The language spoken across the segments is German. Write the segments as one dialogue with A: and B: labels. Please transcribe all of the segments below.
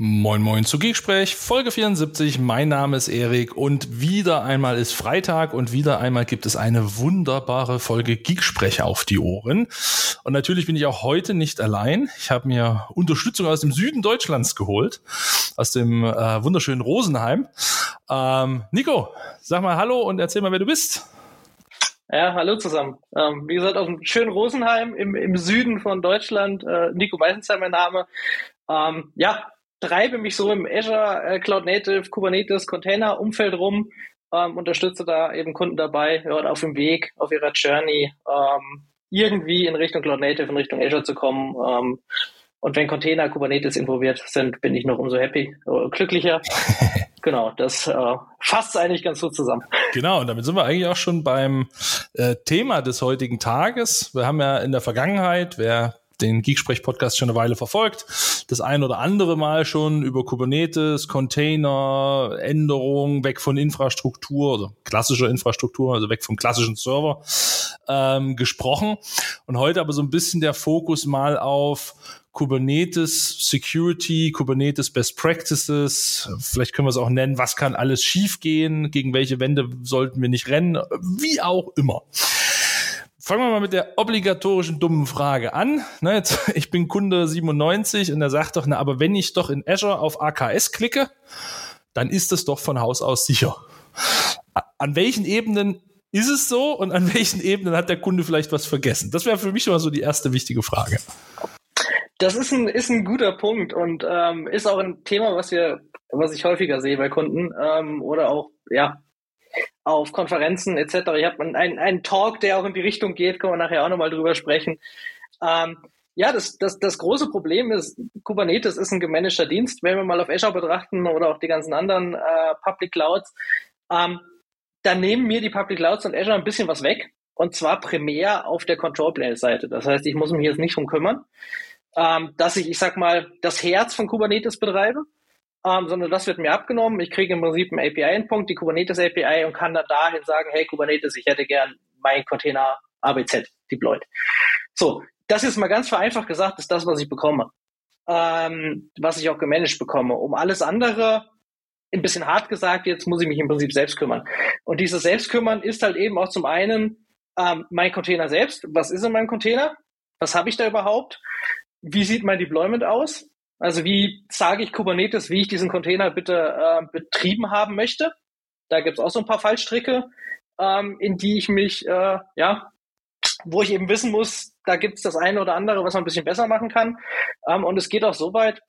A: Moin Moin zu Geeksprech, Folge 74. Mein Name ist Erik und wieder einmal ist Freitag und wieder einmal gibt es eine wunderbare Folge Geeksprech auf die Ohren. Und natürlich bin ich auch heute nicht allein. Ich habe mir Unterstützung aus dem Süden Deutschlands geholt, aus dem äh, wunderschönen Rosenheim. Ähm, Nico, sag mal Hallo und erzähl mal, wer du bist.
B: Ja, hallo zusammen. Ähm, wie gesagt, aus dem schönen Rosenheim im, im Süden von Deutschland. Äh, Nico Meisenstein mein Name. Ähm, ja, treibe mich so im Azure äh, Cloud Native Kubernetes Container Umfeld rum, ähm, unterstütze da eben Kunden dabei, ja, auf dem Weg, auf ihrer Journey, ähm, irgendwie in Richtung Cloud Native, in Richtung Azure zu kommen. Ähm, und wenn Container Kubernetes involviert sind, bin ich noch umso happy, äh, glücklicher. genau, das äh, fasst eigentlich ganz gut zusammen.
A: Genau, und damit sind wir eigentlich auch schon beim äh, Thema des heutigen Tages. Wir haben ja in der Vergangenheit, wer den Geeksprech-Podcast schon eine Weile verfolgt, das ein oder andere Mal schon über Kubernetes, Container, Änderungen, weg von Infrastruktur, also klassischer Infrastruktur, also weg vom klassischen Server ähm, gesprochen. Und heute aber so ein bisschen der Fokus mal auf Kubernetes Security, Kubernetes Best Practices, vielleicht können wir es auch nennen, was kann alles schiefgehen, gegen welche Wände sollten wir nicht rennen, wie auch immer. Fangen wir mal mit der obligatorischen dummen Frage an. Ne, jetzt, ich bin Kunde 97 und er sagt doch, na, aber wenn ich doch in Azure auf AKS klicke, dann ist es doch von Haus aus sicher. An welchen Ebenen ist es so und an welchen Ebenen hat der Kunde vielleicht was vergessen? Das wäre für mich schon mal so die erste wichtige Frage.
B: Das ist ein, ist ein guter Punkt und ähm, ist auch ein Thema, was wir, was ich häufiger sehe bei Kunden ähm, oder auch ja auf Konferenzen etc. Ich habe einen, einen Talk, der auch in die Richtung geht, können wir nachher auch nochmal drüber sprechen. Ähm, ja, das, das, das große Problem ist, Kubernetes ist ein gemanagter Dienst, wenn wir mal auf Azure betrachten oder auch die ganzen anderen äh, Public Clouds. Ähm, dann nehmen mir die Public Clouds und Azure ein bisschen was weg. Und zwar primär auf der Control Plane Seite. Das heißt, ich muss mich jetzt nicht drum kümmern, ähm, dass ich, ich sag mal, das Herz von Kubernetes betreibe, ähm, sondern das wird mir abgenommen. Ich kriege im Prinzip einen API-Endpunkt, die Kubernetes API und kann dann dahin sagen, hey Kubernetes, ich hätte gern meinen Container ABZ deployed. So, das ist mal ganz vereinfacht gesagt, ist das, was ich bekomme. Ähm, was ich auch gemanagt bekomme. Um alles andere, ein bisschen hart gesagt, jetzt muss ich mich im Prinzip selbst kümmern. Und dieses Selbstkümmern ist halt eben auch zum einen ähm, mein Container selbst. Was ist in meinem Container? Was habe ich da überhaupt? Wie sieht mein Deployment aus? Also wie sage ich Kubernetes, wie ich diesen Container bitte äh, betrieben haben möchte? Da gibt's auch so ein paar Fallstricke, ähm, in die ich mich, äh, ja, wo ich eben wissen muss, da gibt's das eine oder andere, was man ein bisschen besser machen kann. Ähm, und es geht auch so weit,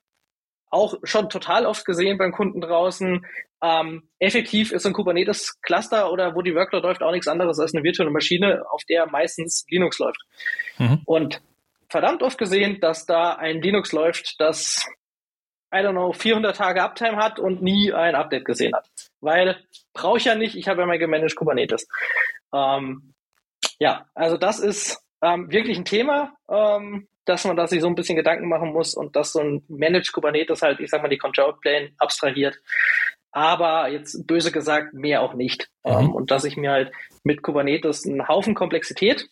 B: auch schon total oft gesehen beim Kunden draußen, ähm, effektiv ist ein Kubernetes-Cluster oder wo die Workload läuft auch nichts anderes als eine virtuelle Maschine, auf der meistens Linux läuft. Mhm. Und verdammt oft gesehen, dass da ein Linux läuft, das, I don't know, 400 Tage Uptime hat und nie ein Update gesehen hat. Weil brauche ich ja nicht, ich habe ja mein gemanagt Kubernetes. Ähm, ja, also das ist ähm, wirklich ein Thema, ähm, dass man da sich so ein bisschen Gedanken machen muss und dass so ein Managed Kubernetes halt, ich sag mal, die Control Plane abstrahiert. Aber jetzt böse gesagt, mehr auch nicht. Mhm. Ähm, und dass ich mir halt mit Kubernetes einen Haufen Komplexität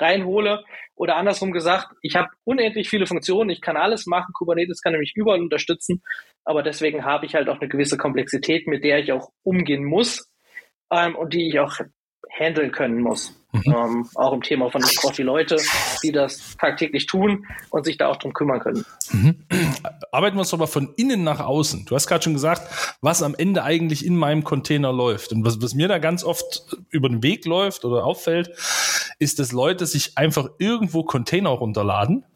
B: reinhole. Oder andersrum gesagt, ich habe unendlich viele Funktionen, ich kann alles machen, Kubernetes kann nämlich überall unterstützen, aber deswegen habe ich halt auch eine gewisse Komplexität, mit der ich auch umgehen muss ähm, und die ich auch handeln können muss. Mhm. Ähm, auch im Thema von, ich brauche die Leute, die das tagtäglich tun und sich da auch drum kümmern können.
A: Mhm. Arbeiten wir uns aber von innen nach außen. Du hast gerade schon gesagt, was am Ende eigentlich in meinem Container läuft. Und was, was mir da ganz oft über den Weg läuft oder auffällt, ist, dass Leute sich einfach irgendwo Container runterladen,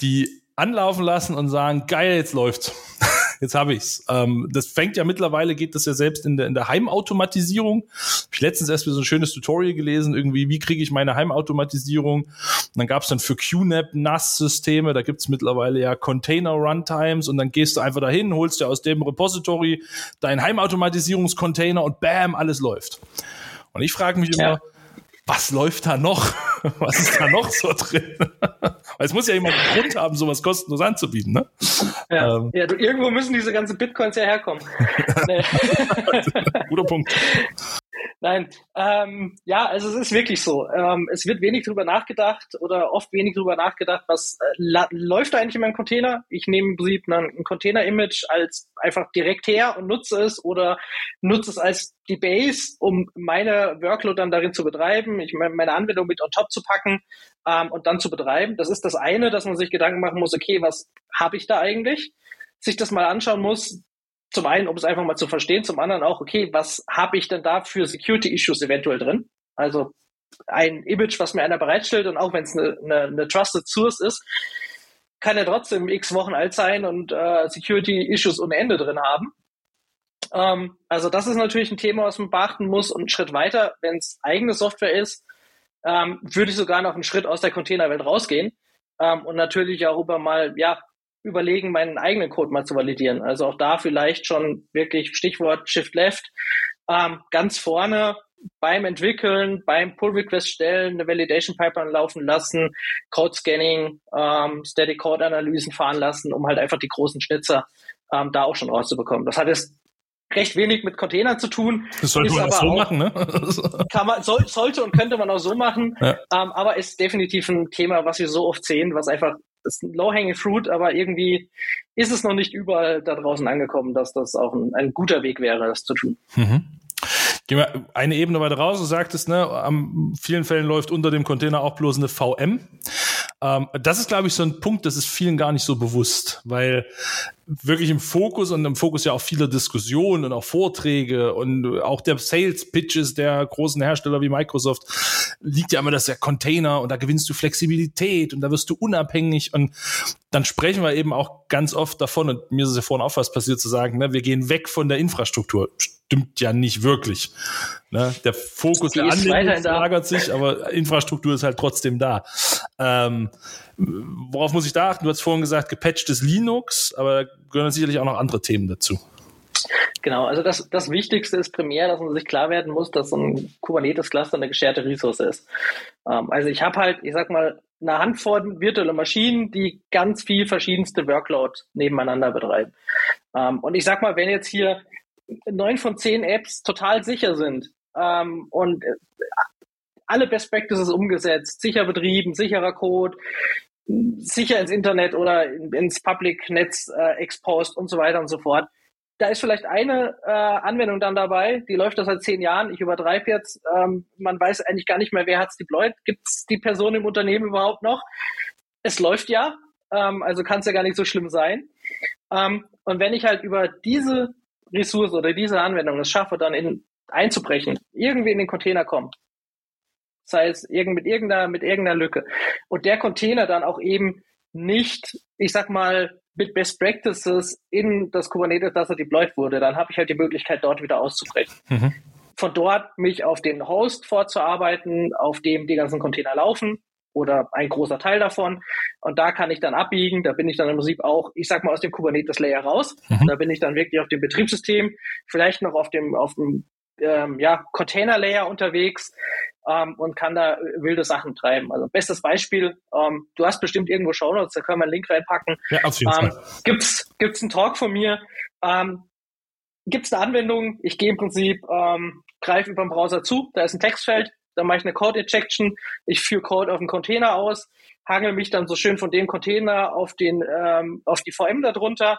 A: die anlaufen lassen und sagen, geil, jetzt läuft's jetzt habe ich's. Ähm, das fängt ja mittlerweile, geht das ja selbst in der, in der Heimautomatisierung. Hab ich letztens erst wieder so ein schönes Tutorial gelesen, irgendwie, wie kriege ich meine Heimautomatisierung? Und dann gab's dann für QNAP NAS-Systeme, da gibt's mittlerweile ja Container-Runtimes und dann gehst du einfach dahin, holst dir aus dem Repository deinen Heimautomatisierungscontainer und bam, alles läuft. Und ich frage mich immer, ja was läuft da noch? Was ist da noch so drin? Weil es muss ja jemand einen Grund haben, sowas kostenlos anzubieten, ne?
B: Ja, ähm. ja du, irgendwo müssen diese ganzen Bitcoins ja herkommen.
A: Guter Punkt.
B: Nein, ähm, ja, also es ist wirklich so. Ähm, es wird wenig drüber nachgedacht oder oft wenig drüber nachgedacht, was äh, läuft da eigentlich in meinem Container. Ich nehme im Prinzip ein, ein Container-Image als einfach direkt her und nutze es oder nutze es als die Base, um meine Workload dann darin zu betreiben, ich meine, meine Anwendung mit on top zu packen ähm, und dann zu betreiben. Das ist das eine, dass man sich Gedanken machen muss, okay, was habe ich da eigentlich? Sich das mal anschauen muss, zum einen, um es einfach mal zu verstehen, zum anderen auch, okay, was habe ich denn da für Security-Issues eventuell drin? Also ein Image, was mir einer bereitstellt und auch wenn es eine, eine, eine Trusted Source ist, kann er trotzdem x Wochen alt sein und äh, Security-Issues ohne Ende drin haben. Ähm, also das ist natürlich ein Thema, was man beachten muss. Und einen Schritt weiter, wenn es eigene Software ist, ähm, würde ich sogar noch einen Schritt aus der Containerwelt rausgehen ähm, und natürlich auch über mal ja überlegen, meinen eigenen Code mal zu validieren. Also auch da vielleicht schon wirklich Stichwort Shift Left ähm, ganz vorne beim Entwickeln, beim Pull Request stellen, eine Validation Pipeline laufen lassen, Code Scanning, ähm, Static Code Analysen fahren lassen, um halt einfach die großen Schnitzer ähm, da auch schon rauszubekommen. Das hat jetzt recht wenig mit Containern zu tun.
A: Das sollte man auch so machen, ne?
B: kann man, soll, sollte und könnte man auch so machen, ja. ähm, aber ist definitiv ein Thema, was wir so oft sehen, was einfach ist ein low-hanging fruit, aber irgendwie ist es noch nicht überall da draußen angekommen, dass das auch ein, ein guter Weg wäre, das zu tun. Mhm.
A: Gehen wir eine Ebene weiter raus. Du sagtest, ne, an vielen Fällen läuft unter dem Container auch bloß eine VM. Ähm, das ist, glaube ich, so ein Punkt, das ist vielen gar nicht so bewusst, weil wirklich im Fokus und im Fokus ja auch viele Diskussionen und auch Vorträge und auch der Sales Pitches der großen Hersteller wie Microsoft liegt ja immer das der Container und da gewinnst du Flexibilität und da wirst du unabhängig und dann sprechen wir eben auch ganz oft davon und mir ist es ja vorhin auch was passiert zu sagen, ne, wir gehen weg von der Infrastruktur. Stimmt ja nicht wirklich. Ne? Der Fokus der Anwendung lagert sich, aber Infrastruktur ist halt trotzdem da. Ähm, worauf muss ich da achten? Du hast vorhin gesagt, gepatchtes Linux, aber da gehören sicherlich auch noch andere Themen dazu.
B: Genau, also das, das Wichtigste ist primär, dass man sich klar werden muss, dass so ein Kubernetes-Cluster eine gescherte Ressource ist. Ähm, also ich habe halt, ich sag mal, eine Handvoll virtuelle Maschinen, die ganz viel verschiedenste Workload nebeneinander betreiben. Ähm, und ich sag mal, wenn jetzt hier neun von zehn Apps total sicher sind ähm, und äh, alle Best Practices umgesetzt, sicher betrieben, sicherer Code, sicher ins Internet oder ins Public-Netz äh, exposed und so weiter und so fort. Da ist vielleicht eine äh, Anwendung dann dabei, die läuft da seit zehn Jahren. Ich übertreibe jetzt. Ähm, man weiß eigentlich gar nicht mehr, wer hat's deployed. Gibt's die Person im Unternehmen überhaupt noch? Es läuft ja, ähm, also kann es ja gar nicht so schlimm sein. Ähm, und wenn ich halt über diese Ressource oder diese Anwendung es schaffe, dann in, einzubrechen, irgendwie in den Container kommt, sei es irgend, mit, irgendeiner, mit irgendeiner Lücke, und der Container dann auch eben nicht, ich sag mal, mit Best Practices in das Kubernetes Cluster deployed wurde, dann habe ich halt die Möglichkeit, dort wieder auszubrechen. Mhm. Von dort mich auf den Host vorzuarbeiten, auf dem die ganzen Container laufen oder ein großer Teil davon. Und da kann ich dann abbiegen. Da bin ich dann im Prinzip auch, ich sag mal, aus dem Kubernetes Layer raus. Mhm. Da bin ich dann wirklich auf dem Betriebssystem, vielleicht noch auf dem, auf dem ähm, ja, Container Layer unterwegs ähm, und kann da wilde Sachen treiben. Also bestes Beispiel, ähm, du hast bestimmt irgendwo Shownotes, da können wir einen Link reinpacken. Ja, auf jeden ähm, Fall. Gibt's, gibt's einen Talk von mir? Ähm, gibt's eine Anwendung? Ich gehe im Prinzip, ähm, greife über den Browser zu, da ist ein Textfeld, dann mache ich eine Code Injection, ich führe Code auf den Container aus, hangel mich dann so schön von dem Container auf den ähm, auf die VM darunter.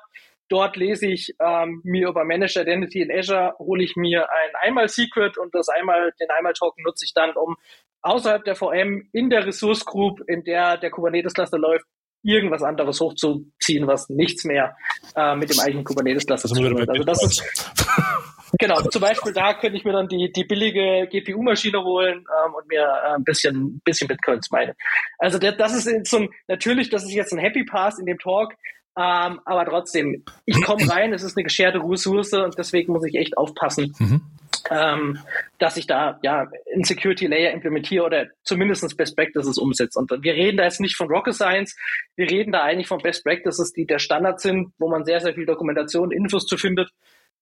B: Dort lese ich ähm, mir über Managed Identity in Azure, hole ich mir ein Einmal-Secret und das einmal, den Einmal-Token nutze ich dann, um außerhalb der VM in der Resource Group, in der der Kubernetes-Cluster läuft, irgendwas anderes hochzuziehen, was nichts mehr äh, mit dem eigenen Kubernetes-Cluster zu tun hat. Also das ist Genau, zum Beispiel da könnte ich mir dann die, die billige GPU-Maschine holen ähm, und mir äh, ein bisschen, bisschen Bitcoins meinen. Also der, das ist so ein, natürlich, das ist jetzt ein Happy Pass in dem Talk, ähm, aber trotzdem, ich komme rein, es ist eine gescherte Ressource und deswegen muss ich echt aufpassen, mhm. ähm, dass ich da ja ein Security Layer implementiere oder zumindest Best Practices umsetze. Und wir reden da jetzt nicht von Rocket Science, wir reden da eigentlich von Best Practices, die der Standard sind, wo man sehr, sehr viel Dokumentation, Infos zu findet.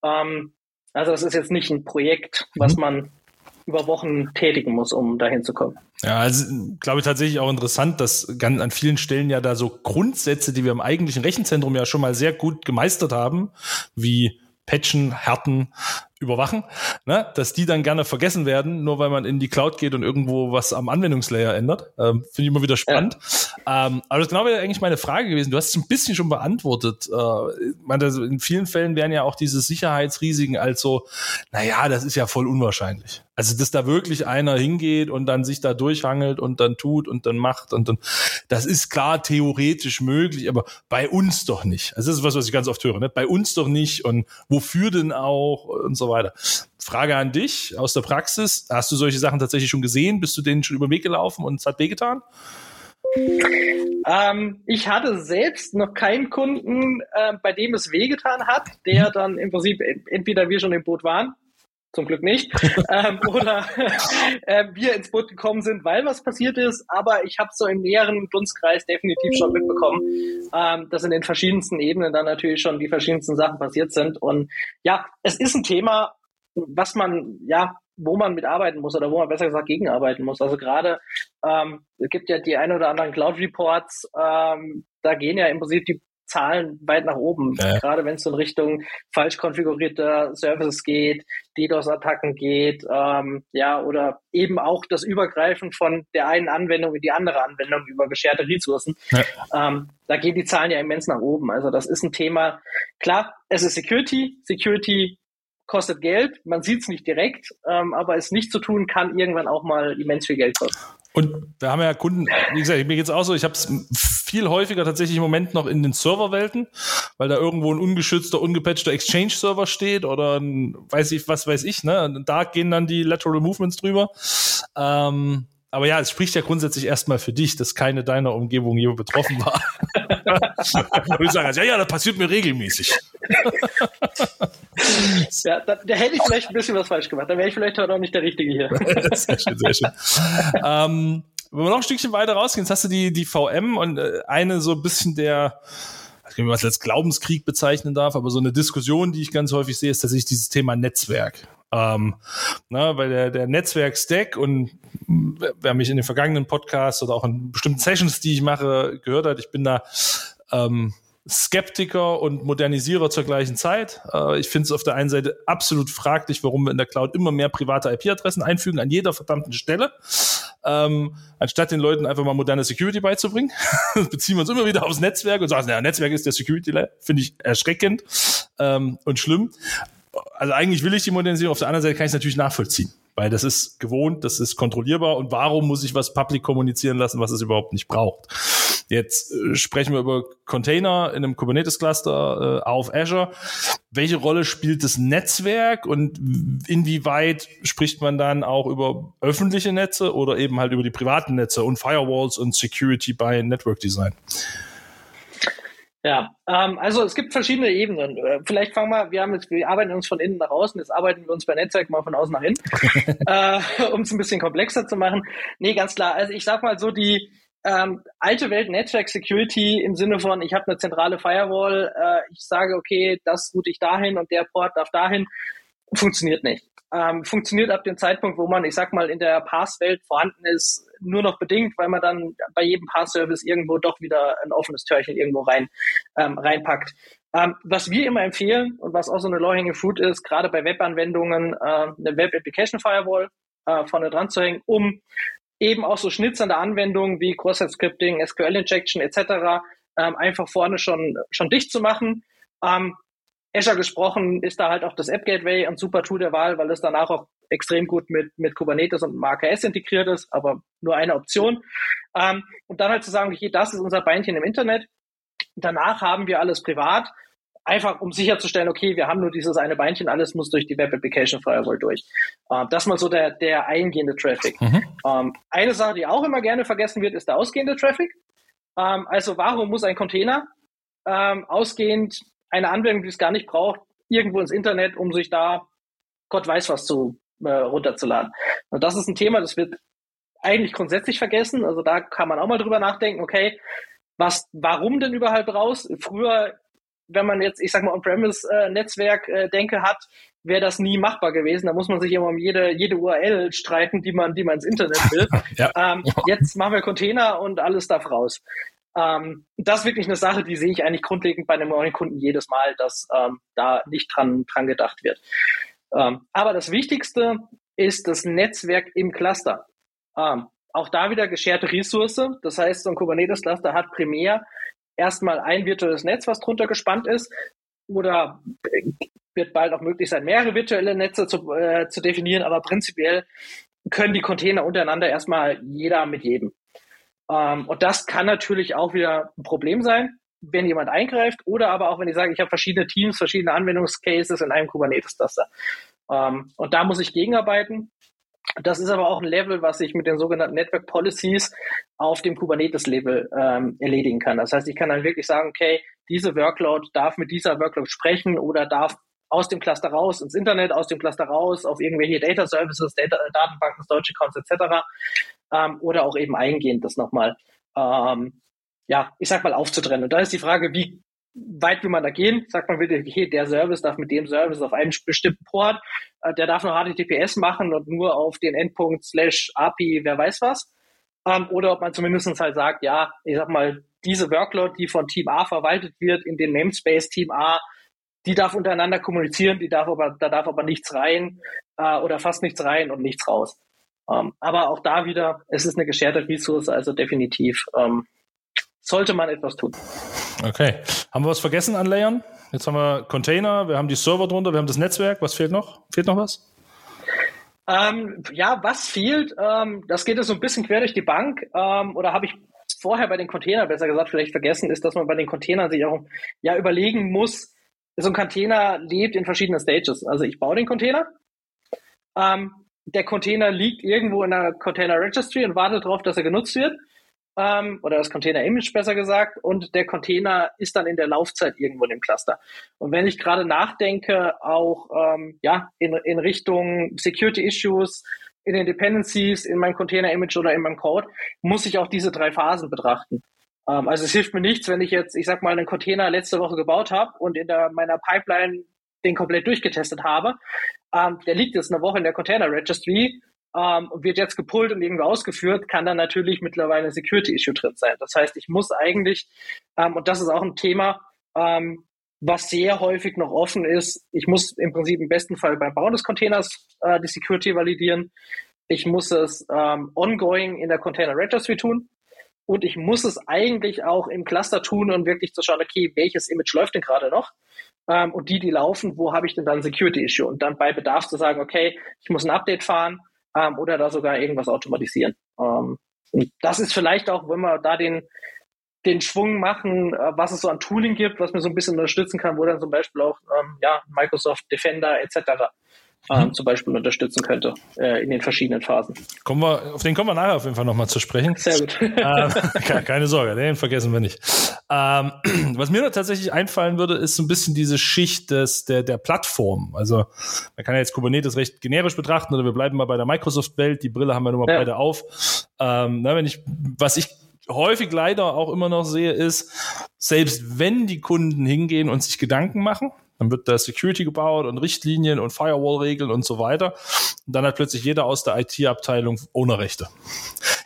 B: Ähm, also das ist jetzt nicht ein Projekt, was mhm. man über Wochen tätigen muss, um dahin zu kommen.
A: Ja, also glaube ich tatsächlich auch interessant, dass ganz an vielen Stellen ja da so Grundsätze, die wir im eigentlichen Rechenzentrum ja schon mal sehr gut gemeistert haben, wie Patchen, Härten, überwachen, ne, dass die dann gerne vergessen werden, nur weil man in die Cloud geht und irgendwo was am Anwendungslayer ändert. Ähm, Finde ich immer wieder spannend. Ja. Ähm, aber das genau wäre eigentlich meine Frage gewesen. Du hast es ein bisschen schon beantwortet. Äh, meine, in vielen Fällen werden ja auch diese Sicherheitsrisiken als so, naja, das ist ja voll unwahrscheinlich. Also, dass da wirklich einer hingeht und dann sich da durchhangelt und dann tut und dann macht und dann, das ist klar theoretisch möglich, aber bei uns doch nicht. Also, das ist was, was ich ganz oft höre, ne? Bei uns doch nicht und wofür denn auch und so weiter. Frage an dich aus der Praxis. Hast du solche Sachen tatsächlich schon gesehen? Bist du denen schon über den Weg gelaufen und es hat wehgetan?
B: Ähm, ich hatte selbst noch keinen Kunden, äh, bei dem es wehgetan hat, der mhm. dann im Prinzip entweder wir schon im Boot waren zum Glück nicht, ähm, oder äh, wir ins Boot gekommen sind, weil was passiert ist. Aber ich habe so im näheren Dunstkreis definitiv schon mitbekommen, ähm, dass in den verschiedensten Ebenen dann natürlich schon die verschiedensten Sachen passiert sind. Und ja, es ist ein Thema, was man, ja, wo man mitarbeiten muss oder wo man besser gesagt gegenarbeiten muss. Also gerade, ähm, es gibt ja die ein oder anderen Cloud Reports, ähm, da gehen ja im Prinzip die Zahlen weit nach oben. Ja. Gerade wenn es in Richtung falsch konfigurierter Services geht, DDoS-Attacken geht, ähm, ja, oder eben auch das Übergreifen von der einen Anwendung in die andere Anwendung über gescherte Ressourcen. Ja. Ähm, da gehen die Zahlen ja immens nach oben. Also das ist ein Thema. Klar, es ist Security. Security kostet Geld. Man sieht es nicht direkt, ähm, aber es nicht zu tun kann irgendwann auch mal immens viel Geld kosten.
A: Und wir haben ja Kunden, wie gesagt, mir geht's auch so, ich habe es viel häufiger tatsächlich im Moment noch in den Serverwelten, weil da irgendwo ein ungeschützter, ungepatchter Exchange-Server steht oder ein, weiß ich, was weiß ich, ne? Da gehen dann die Lateral Movements drüber. Ähm, aber ja, es spricht ja grundsätzlich erstmal für dich, dass keine deiner Umgebung je betroffen war. Und ich sage, ja, ja, das passiert mir regelmäßig.
B: ja, da, da, hätte ich vielleicht ein bisschen was falsch gemacht. Da wäre ich vielleicht heute auch nicht der Richtige hier. sehr schön, sehr schön.
A: ähm, wenn wir noch ein Stückchen weiter rausgehen, jetzt hast du die, die VM und äh, eine so ein bisschen der, ich weiß nicht, wie man es als Glaubenskrieg bezeichnen darf, aber so eine Diskussion, die ich ganz häufig sehe, ist tatsächlich dieses Thema Netzwerk. Ähm, na, weil der, der Netzwerk-Stack und wer mich in den vergangenen Podcasts oder auch in bestimmten Sessions, die ich mache, gehört hat, ich bin da ähm, Skeptiker und Modernisierer zur gleichen Zeit. Äh, ich finde es auf der einen Seite absolut fraglich, warum wir in der Cloud immer mehr private IP-Adressen einfügen an jeder verdammten Stelle, ähm, anstatt den Leuten einfach mal moderne Security beizubringen. beziehen wir uns immer wieder aufs Netzwerk und sagen, naja, Netzwerk ist der Security-Layer. Finde ich erschreckend ähm, und schlimm. Also eigentlich will ich die Modernisierung, auf der anderen Seite kann ich es natürlich nachvollziehen weil das ist gewohnt, das ist kontrollierbar und warum muss ich was public kommunizieren lassen, was es überhaupt nicht braucht? Jetzt äh, sprechen wir über Container in einem Kubernetes-Cluster äh, auf Azure. Welche Rolle spielt das Netzwerk und inwieweit spricht man dann auch über öffentliche Netze oder eben halt über die privaten Netze und Firewalls und Security bei Network Design?
B: Ja, ähm, also es gibt verschiedene Ebenen. Äh, vielleicht fangen wir, wir haben jetzt, wir arbeiten uns von innen nach außen, jetzt arbeiten wir uns bei Netzwerk mal von außen nach innen, äh, um es ein bisschen komplexer zu machen. Nee, ganz klar. Also ich sag mal so, die ähm, alte Welt Netzwerk Security im Sinne von, ich habe eine zentrale Firewall, äh, ich sage, okay, das route ich dahin und der Port darf dahin, funktioniert nicht. Ähm, funktioniert ab dem Zeitpunkt, wo man, ich sag mal, in der Pass-Welt vorhanden ist, nur noch bedingt, weil man dann bei jedem Pass-Service irgendwo doch wieder ein offenes Türchen irgendwo rein ähm, reinpackt. Ähm, was wir immer empfehlen und was auch so eine low-hanging fruit ist, gerade bei Webanwendungen, äh, eine Web Application Firewall äh, vorne dran zu hängen, um eben auch so schnitzende Anwendungen wie Cross-Site-Scripting, SQL-Injection etc. Ähm, einfach vorne schon, schon dicht zu machen. Ähm, Azure gesprochen ist da halt auch das App Gateway ein super Tool der Wahl, weil es danach auch extrem gut mit, mit Kubernetes und AKS integriert ist, aber nur eine Option. Ähm, und dann halt zu sagen, okay, das ist unser Beinchen im Internet. Danach haben wir alles privat, einfach um sicherzustellen, okay, wir haben nur dieses eine Beinchen, alles muss durch die Web Application Firewall durch. Ähm, das mal so der, der eingehende Traffic. Mhm. Ähm, eine Sache, die auch immer gerne vergessen wird, ist der ausgehende Traffic. Ähm, also warum muss ein Container ähm, ausgehend eine Anwendung, die es gar nicht braucht, irgendwo ins Internet, um sich da Gott weiß was zu äh, runterzuladen. Und das ist ein Thema, das wird eigentlich grundsätzlich vergessen. Also da kann man auch mal drüber nachdenken, okay, was, warum denn überhaupt raus? Früher, wenn man jetzt, ich sag mal, On-Premise-Netzwerk äh, denke hat, wäre das nie machbar gewesen. Da muss man sich immer um jede, jede URL streiten, die man, die man ins Internet will. ja. ähm, jetzt machen wir Container und alles darf raus. Ähm, das ist wirklich eine Sache, die sehe ich eigentlich grundlegend bei einem neuen Kunden jedes Mal, dass ähm, da nicht dran, dran gedacht wird. Ähm, aber das Wichtigste ist das Netzwerk im Cluster. Ähm, auch da wieder gescherte Ressource. Das heißt, so ein Kubernetes-Cluster hat primär erstmal ein virtuelles Netz, was drunter gespannt ist, oder wird bald auch möglich sein, mehrere virtuelle Netze zu, äh, zu definieren, aber prinzipiell können die Container untereinander erstmal jeder mit jedem. Ähm, und das kann natürlich auch wieder ein Problem sein, wenn jemand eingreift oder aber auch wenn ich sage, ich habe verschiedene Teams, verschiedene Anwendungscases in einem Kubernetes-Cluster. Ähm, und da muss ich gegenarbeiten. Das ist aber auch ein Level, was ich mit den sogenannten Network Policies auf dem Kubernetes-Level ähm, erledigen kann. Das heißt, ich kann dann wirklich sagen, okay, diese Workload darf mit dieser Workload sprechen oder darf aus dem Cluster raus ins Internet, aus dem Cluster raus auf irgendwelche Data Services, Data, Datenbanken, Storage Accounts etc. Ähm, oder auch eben eingehend das nochmal, ähm, ja, ich sag mal aufzutrennen. Und da ist die Frage, wie weit will man da gehen? Sagt man wirklich, okay, der Service darf mit dem Service auf einem bestimmten Port, äh, der darf nur HTTPS machen und nur auf den Endpunkt slash API, wer weiß was. Ähm, oder ob man zumindest halt sagt, ja, ich sag mal, diese Workload, die von Team A verwaltet wird, in den Namespace Team A, die darf untereinander kommunizieren, die darf aber, da darf aber nichts rein äh, oder fast nichts rein und nichts raus. Ähm, aber auch da wieder, es ist eine gescherte Ressource, also definitiv ähm, sollte man etwas tun.
A: Okay. Haben wir was vergessen an Layern? Jetzt haben wir Container, wir haben die Server drunter, wir haben das Netzwerk. Was fehlt noch? Fehlt noch was?
B: Ähm, ja, was fehlt? Ähm, das geht jetzt so ein bisschen quer durch die Bank. Ähm, oder habe ich vorher bei den Containern besser gesagt vielleicht vergessen, ist, dass man bei den Containern sich auch ja überlegen muss, so ein Container lebt in verschiedenen Stages. Also ich baue den Container. Ähm, der Container liegt irgendwo in der Container Registry und wartet darauf, dass er genutzt wird ähm, oder das Container Image besser gesagt und der Container ist dann in der Laufzeit irgendwo in dem Cluster. Und wenn ich gerade nachdenke, auch ähm, ja in, in Richtung Security Issues, in den Dependencies, in meinem Container Image oder in meinem Code, muss ich auch diese drei Phasen betrachten. Ähm, also es hilft mir nichts, wenn ich jetzt, ich sag mal, einen Container letzte Woche gebaut habe und in der, meiner Pipeline den komplett durchgetestet habe. Ähm, der liegt jetzt eine Woche in der Container Registry ähm, wird jetzt gepullt und irgendwo ausgeführt, kann dann natürlich mittlerweile ein Security-Issue drin sein. Das heißt, ich muss eigentlich, ähm, und das ist auch ein Thema, ähm, was sehr häufig noch offen ist, ich muss im Prinzip im besten Fall beim Bauen des Containers äh, die Security validieren. Ich muss es ähm, ongoing in der Container Registry tun. Und ich muss es eigentlich auch im Cluster tun und wirklich zu schauen, okay, welches Image läuft denn gerade noch? Ähm, und die, die laufen, wo habe ich denn dann Security-Issue? Und dann bei Bedarf zu sagen, okay, ich muss ein Update fahren, ähm, oder da sogar irgendwas automatisieren. Ähm, das ist vielleicht auch, wenn wir da den, den Schwung machen, äh, was es so an Tooling gibt, was mir so ein bisschen unterstützen kann, wo dann zum Beispiel auch ähm, ja, Microsoft Defender etc ähm, mhm. zum Beispiel unterstützen könnte äh, in den verschiedenen Phasen.
A: Kommen wir, auf den kommen wir nachher auf jeden Fall nochmal zu sprechen.
B: Sehr gut.
A: ähm, keine Sorge, den vergessen wir nicht. Ähm, was mir tatsächlich einfallen würde, ist so ein bisschen diese Schicht des, der, der Plattform. Also man kann ja jetzt Kubernetes recht generisch betrachten oder wir bleiben mal bei der Microsoft-Welt. Die Brille haben wir nun mal ja. beide auf. Ähm, na, wenn ich, was ich häufig leider auch immer noch sehe, ist, selbst wenn die Kunden hingehen und sich Gedanken machen, dann wird da Security gebaut und Richtlinien und Firewall-Regeln und so weiter. Und dann hat plötzlich jeder aus der IT-Abteilung ohne Rechte.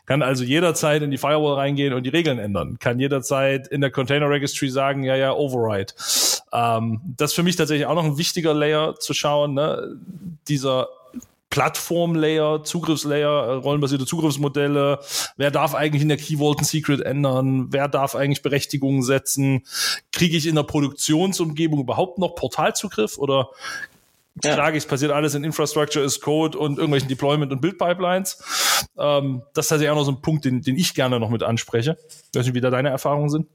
A: Kann also jederzeit in die Firewall reingehen und die Regeln ändern. Kann jederzeit in der Container Registry sagen, ja, ja, Override. Ähm, das ist für mich tatsächlich auch noch ein wichtiger Layer zu schauen. Ne? Dieser Plattform-Layer, Zugriffslayer, äh, rollenbasierte Zugriffsmodelle. Wer darf eigentlich in der Key Vault ein Secret ändern? Wer darf eigentlich Berechtigungen setzen? Kriege ich in der Produktionsumgebung überhaupt noch Portalzugriff oder ja. sage ich, es passiert alles in Infrastructure as Code und irgendwelchen Deployment- und Build-Pipelines? Ähm, das ist tatsächlich auch noch so ein Punkt, den, den ich gerne noch mit anspreche. Ich weiß nicht, wie da deine Erfahrungen sind.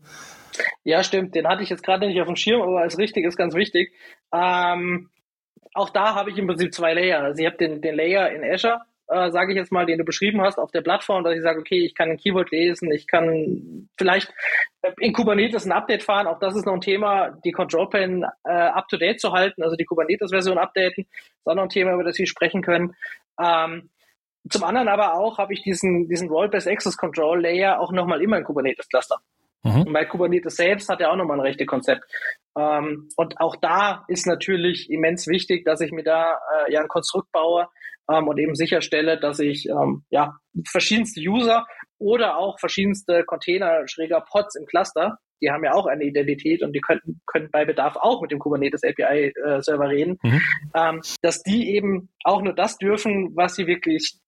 B: Ja, stimmt. Den hatte ich jetzt gerade nicht auf dem Schirm, aber als richtig ist ganz wichtig. Ähm, auch da habe ich im Prinzip zwei Layer. Also ich habe den, den Layer in Azure, äh, sage ich jetzt mal, den du beschrieben hast auf der Plattform, dass ich sage, okay, ich kann ein Keyword lesen, ich kann vielleicht in Kubernetes ein Update fahren. Auch das ist noch ein Thema, die Control Plane äh, up to date zu halten, also die Kubernetes-Version updaten. Das ist auch noch ein Thema, über das wir sprechen können. Ähm, zum anderen aber auch habe ich diesen, diesen Role-Based Access Control Layer auch nochmal immer in Kubernetes Cluster. Mhm. Und bei Kubernetes selbst hat er auch nochmal ein rechte Konzept. Ähm, und auch da ist natürlich immens wichtig, dass ich mir da äh, ja ein Konstrukt baue ähm, und eben sicherstelle, dass ich ähm, ja verschiedenste User oder auch verschiedenste Container, schräger Pods im Cluster die haben ja auch eine Identität und die könnten, können bei Bedarf auch mit dem Kubernetes API äh, Server reden, mhm. ähm, dass die eben auch nur das dürfen, was sie wirklich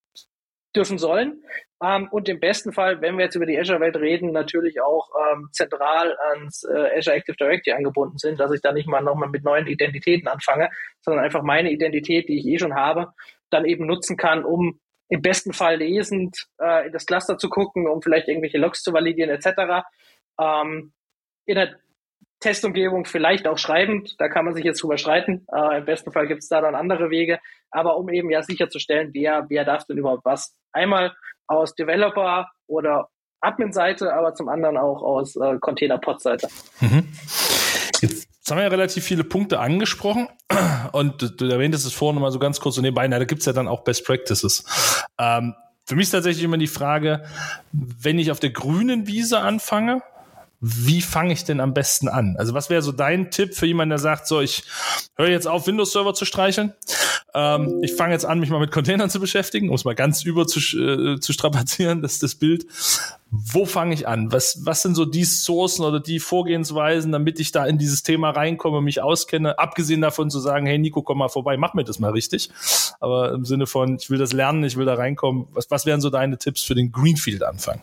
B: dürfen sollen. Ähm, und im besten Fall, wenn wir jetzt über die Azure-Welt reden, natürlich auch ähm, zentral ans äh, Azure Active Directory angebunden sind, dass ich da nicht mal nochmal mit neuen Identitäten anfange, sondern einfach meine Identität, die ich eh schon habe, dann eben nutzen kann, um im besten Fall lesend äh, in das Cluster zu gucken, um vielleicht irgendwelche Logs zu validieren etc. Ähm, in der Testumgebung vielleicht auch schreibend, da kann man sich jetzt drüber streiten. Äh, Im besten Fall gibt es da dann andere Wege, aber um eben ja sicherzustellen, wer, wer darf denn überhaupt was. Einmal aus Developer oder Admin-Seite, aber zum anderen auch aus äh, Container-Pod-Seite. Mhm.
A: Jetzt haben wir ja relativ viele Punkte angesprochen und du, du erwähntest es vorhin mal so ganz kurz so nebenbei, na, da gibt's ja dann auch Best Practices. Ähm, für mich ist tatsächlich immer die Frage, wenn ich auf der grünen Wiese anfange, wie fange ich denn am besten an? Also was wäre so dein Tipp für jemanden, der sagt, so ich höre jetzt auf, Windows-Server zu streicheln. Ähm, ich fange jetzt an, mich mal mit Containern zu beschäftigen, um es mal ganz über zu, äh, zu strapazieren, das ist das Bild. Wo fange ich an? Was, was sind so die Sourcen oder die Vorgehensweisen, damit ich da in dieses Thema reinkomme, mich auskenne? Abgesehen davon zu sagen, hey Nico, komm mal vorbei, mach mir das mal richtig. Aber im Sinne von, ich will das lernen, ich will da reinkommen. Was, was wären so deine Tipps für den Greenfield-Anfang?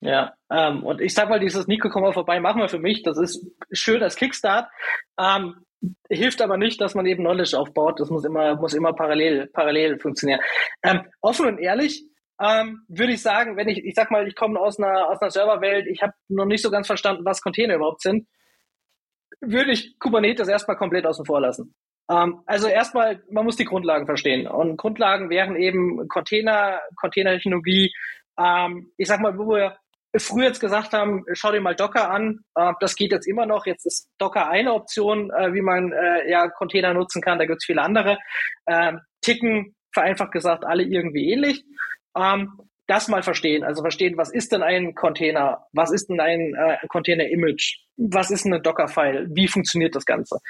B: Ja, ähm, und ich sag mal, dieses Nico, komm mal vorbei, machen wir für mich. Das ist schön als Kickstart. Ähm, hilft aber nicht, dass man eben Knowledge aufbaut. Das muss immer, muss immer parallel, parallel funktionieren. Ähm, offen und ehrlich, ähm, würde ich sagen, wenn ich, ich sag mal, ich komme aus einer, aus einer Serverwelt, ich habe noch nicht so ganz verstanden, was Container überhaupt sind, würde ich Kubernetes erstmal komplett außen vor lassen. Ähm, also erstmal, man muss die Grundlagen verstehen. Und Grundlagen wären eben Container, Containertechnologie, ähm, ich sag mal, wo wir früher jetzt gesagt haben, schau dir mal Docker an. Äh, das geht jetzt immer noch. Jetzt ist Docker eine Option, äh, wie man äh, ja Container nutzen kann. Da gibt es viele andere. Ähm, ticken, vereinfacht gesagt, alle irgendwie ähnlich. Ähm, das mal verstehen, also verstehen, was ist denn ein Container, was ist denn ein Container-Image, was ist eine Docker-File, wie funktioniert das Ganze.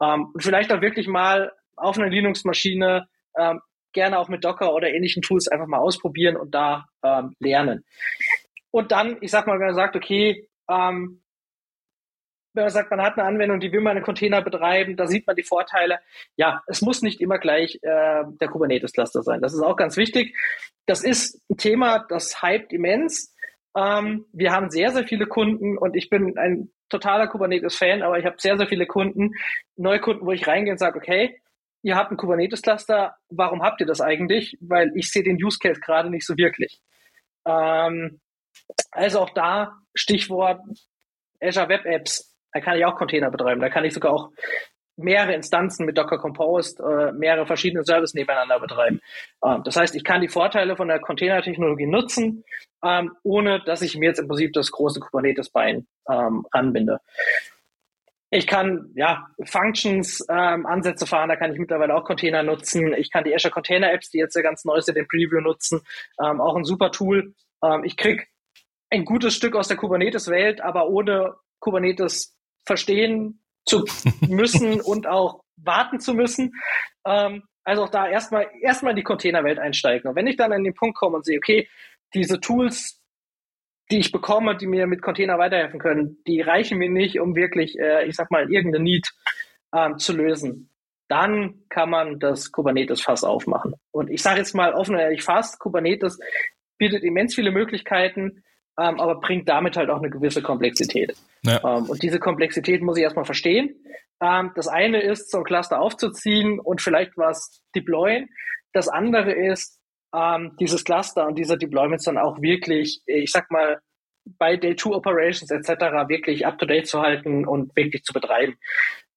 B: Ähm, und vielleicht auch wirklich mal auf einer Linux-Maschine ähm, gerne auch mit Docker oder ähnlichen Tools einfach mal ausprobieren und da ähm, lernen. Und dann, ich sag mal, wenn man sagt, okay, ähm, wenn man sagt, man hat eine Anwendung, die will man in Container betreiben, da sieht man die Vorteile. Ja, es muss nicht immer gleich äh, der Kubernetes-Cluster sein. Das ist auch ganz wichtig. Das ist ein Thema, das hypt immens. Ähm, wir haben sehr, sehr viele Kunden und ich bin ein totaler Kubernetes-Fan, aber ich habe sehr, sehr viele Kunden, neue Kunden, wo ich reingehe und sage, okay, ihr habt ein Kubernetes-Cluster, warum habt ihr das eigentlich? Weil ich sehe den Use Case gerade nicht so wirklich. Ähm, also auch da Stichwort Azure Web Apps. Da kann ich auch Container betreiben. Da kann ich sogar auch mehrere Instanzen mit Docker Composed, äh, mehrere verschiedene Services nebeneinander betreiben. Ähm, das heißt, ich kann die Vorteile von der Container-Technologie nutzen, ähm, ohne dass ich mir jetzt im Prinzip das große Kubernetes-Bein ähm, anbinde. Ich kann ja Functions ähm, Ansätze fahren, da kann ich mittlerweile auch Container nutzen. Ich kann die Azure Container Apps, die jetzt ja ganz neu sind, in Preview nutzen, ähm, auch ein super Tool. Ähm, ich krieg ein gutes Stück aus der Kubernetes-Welt, aber ohne Kubernetes verstehen zu müssen und auch warten zu müssen. Ähm, also auch da erstmal erstmal in die Containerwelt einsteigen. Und wenn ich dann an den Punkt komme und sehe, okay, diese Tools, die ich bekomme, die mir mit Container weiterhelfen können, die reichen mir nicht, um wirklich, äh, ich sag mal, irgendeine Need ähm, zu lösen. Dann kann man das Kubernetes-Fass aufmachen. Und ich sage jetzt mal offen und ehrlich fast, Kubernetes bietet immens viele Möglichkeiten, ähm, aber bringt damit halt auch eine gewisse Komplexität. Ja. Ähm, und diese Komplexität muss ich erstmal verstehen. Ähm, das eine ist, so ein Cluster aufzuziehen und vielleicht was deployen. Das andere ist, ähm, dieses Cluster und diese Deployments dann auch wirklich, ich sag mal, bei Day 2 Operations etc. wirklich up to date zu halten und wirklich zu betreiben.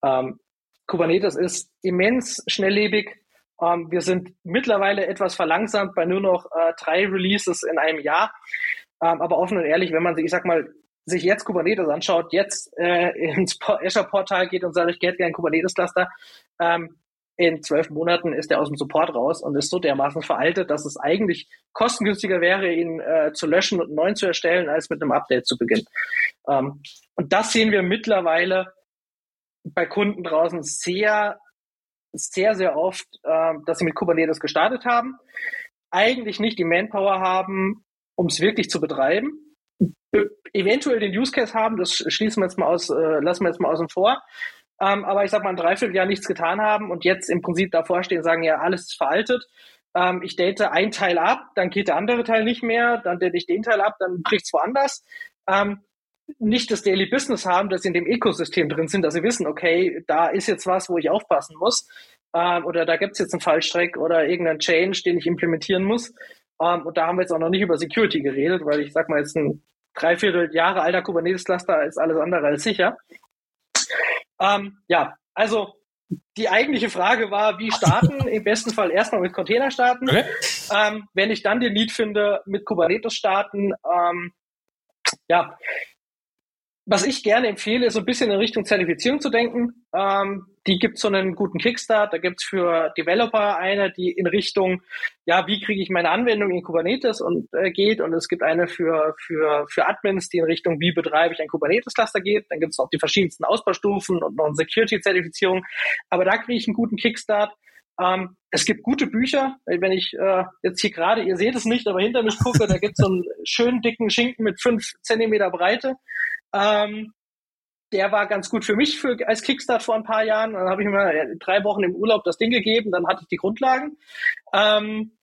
B: Ähm, Kubernetes ist immens schnelllebig. Ähm, wir sind mittlerweile etwas verlangsamt bei nur noch äh, drei Releases in einem Jahr. Ähm, aber offen und ehrlich, wenn man sich, ich sag mal, sich jetzt Kubernetes anschaut, jetzt äh, ins Azure-Portal geht und sagt, ich hätte gerne ein Kubernetes-Cluster, ähm, in zwölf Monaten ist er aus dem Support raus und ist so dermaßen veraltet, dass es eigentlich kostengünstiger wäre, ihn äh, zu löschen und neu zu erstellen, als mit einem Update zu beginnen. Ähm, und das sehen wir mittlerweile bei Kunden draußen sehr, sehr, sehr oft, äh, dass sie mit Kubernetes gestartet haben, eigentlich nicht die Manpower haben, um es wirklich zu betreiben eventuell den Use Case haben, das schließen wir jetzt mal aus, äh, lassen wir jetzt mal außen vor. Ähm, aber ich sag mal, ein Dreivierteljahr nichts getan haben und jetzt im Prinzip davor stehen, sagen, ja, alles ist veraltet. Ähm, ich date ein Teil ab, dann geht der andere Teil nicht mehr, dann date ich den Teil ab, dann bricht es woanders. Ähm, nicht das Daily Business haben, dass sie in dem Ökosystem drin sind, dass sie wissen, okay, da ist jetzt was, wo ich aufpassen muss, ähm, oder da gibt es jetzt einen Fallstreck oder irgendeinen Change, den ich implementieren muss. Ähm, und da haben wir jetzt auch noch nicht über Security geredet, weil ich sag mal, jetzt ein dreiviertel Jahre alter Kubernetes-Cluster ist alles andere als sicher. Ähm, ja, also die eigentliche Frage war, wie starten? Im besten Fall erstmal mit Container starten. Okay. Ähm, wenn ich dann den Lead finde, mit Kubernetes starten. Ähm, ja, was ich gerne empfehle, ist so ein bisschen in Richtung Zertifizierung zu denken. Ähm, die gibt so einen guten Kickstart. Da gibt's für Developer eine, die in Richtung, ja, wie kriege ich meine Anwendung in Kubernetes und äh, geht. Und es gibt eine für, für, für Admins, die in Richtung, wie betreibe ich ein Kubernetes-Cluster geht. Dann gibt's auch die verschiedensten Ausbaustufen und noch eine Security-Zertifizierung. Aber da kriege ich einen guten Kickstart. Ähm, es gibt gute Bücher. Wenn ich äh, jetzt hier gerade, ihr seht es nicht, aber hinter mich gucke, da gibt's so einen schönen dicken Schinken mit fünf Zentimeter Breite. Ähm, der war ganz gut für mich für, als Kickstart vor ein paar Jahren. Dann habe ich mir äh, drei Wochen im Urlaub das Ding gegeben, dann hatte ich die Grundlagen. Ähm,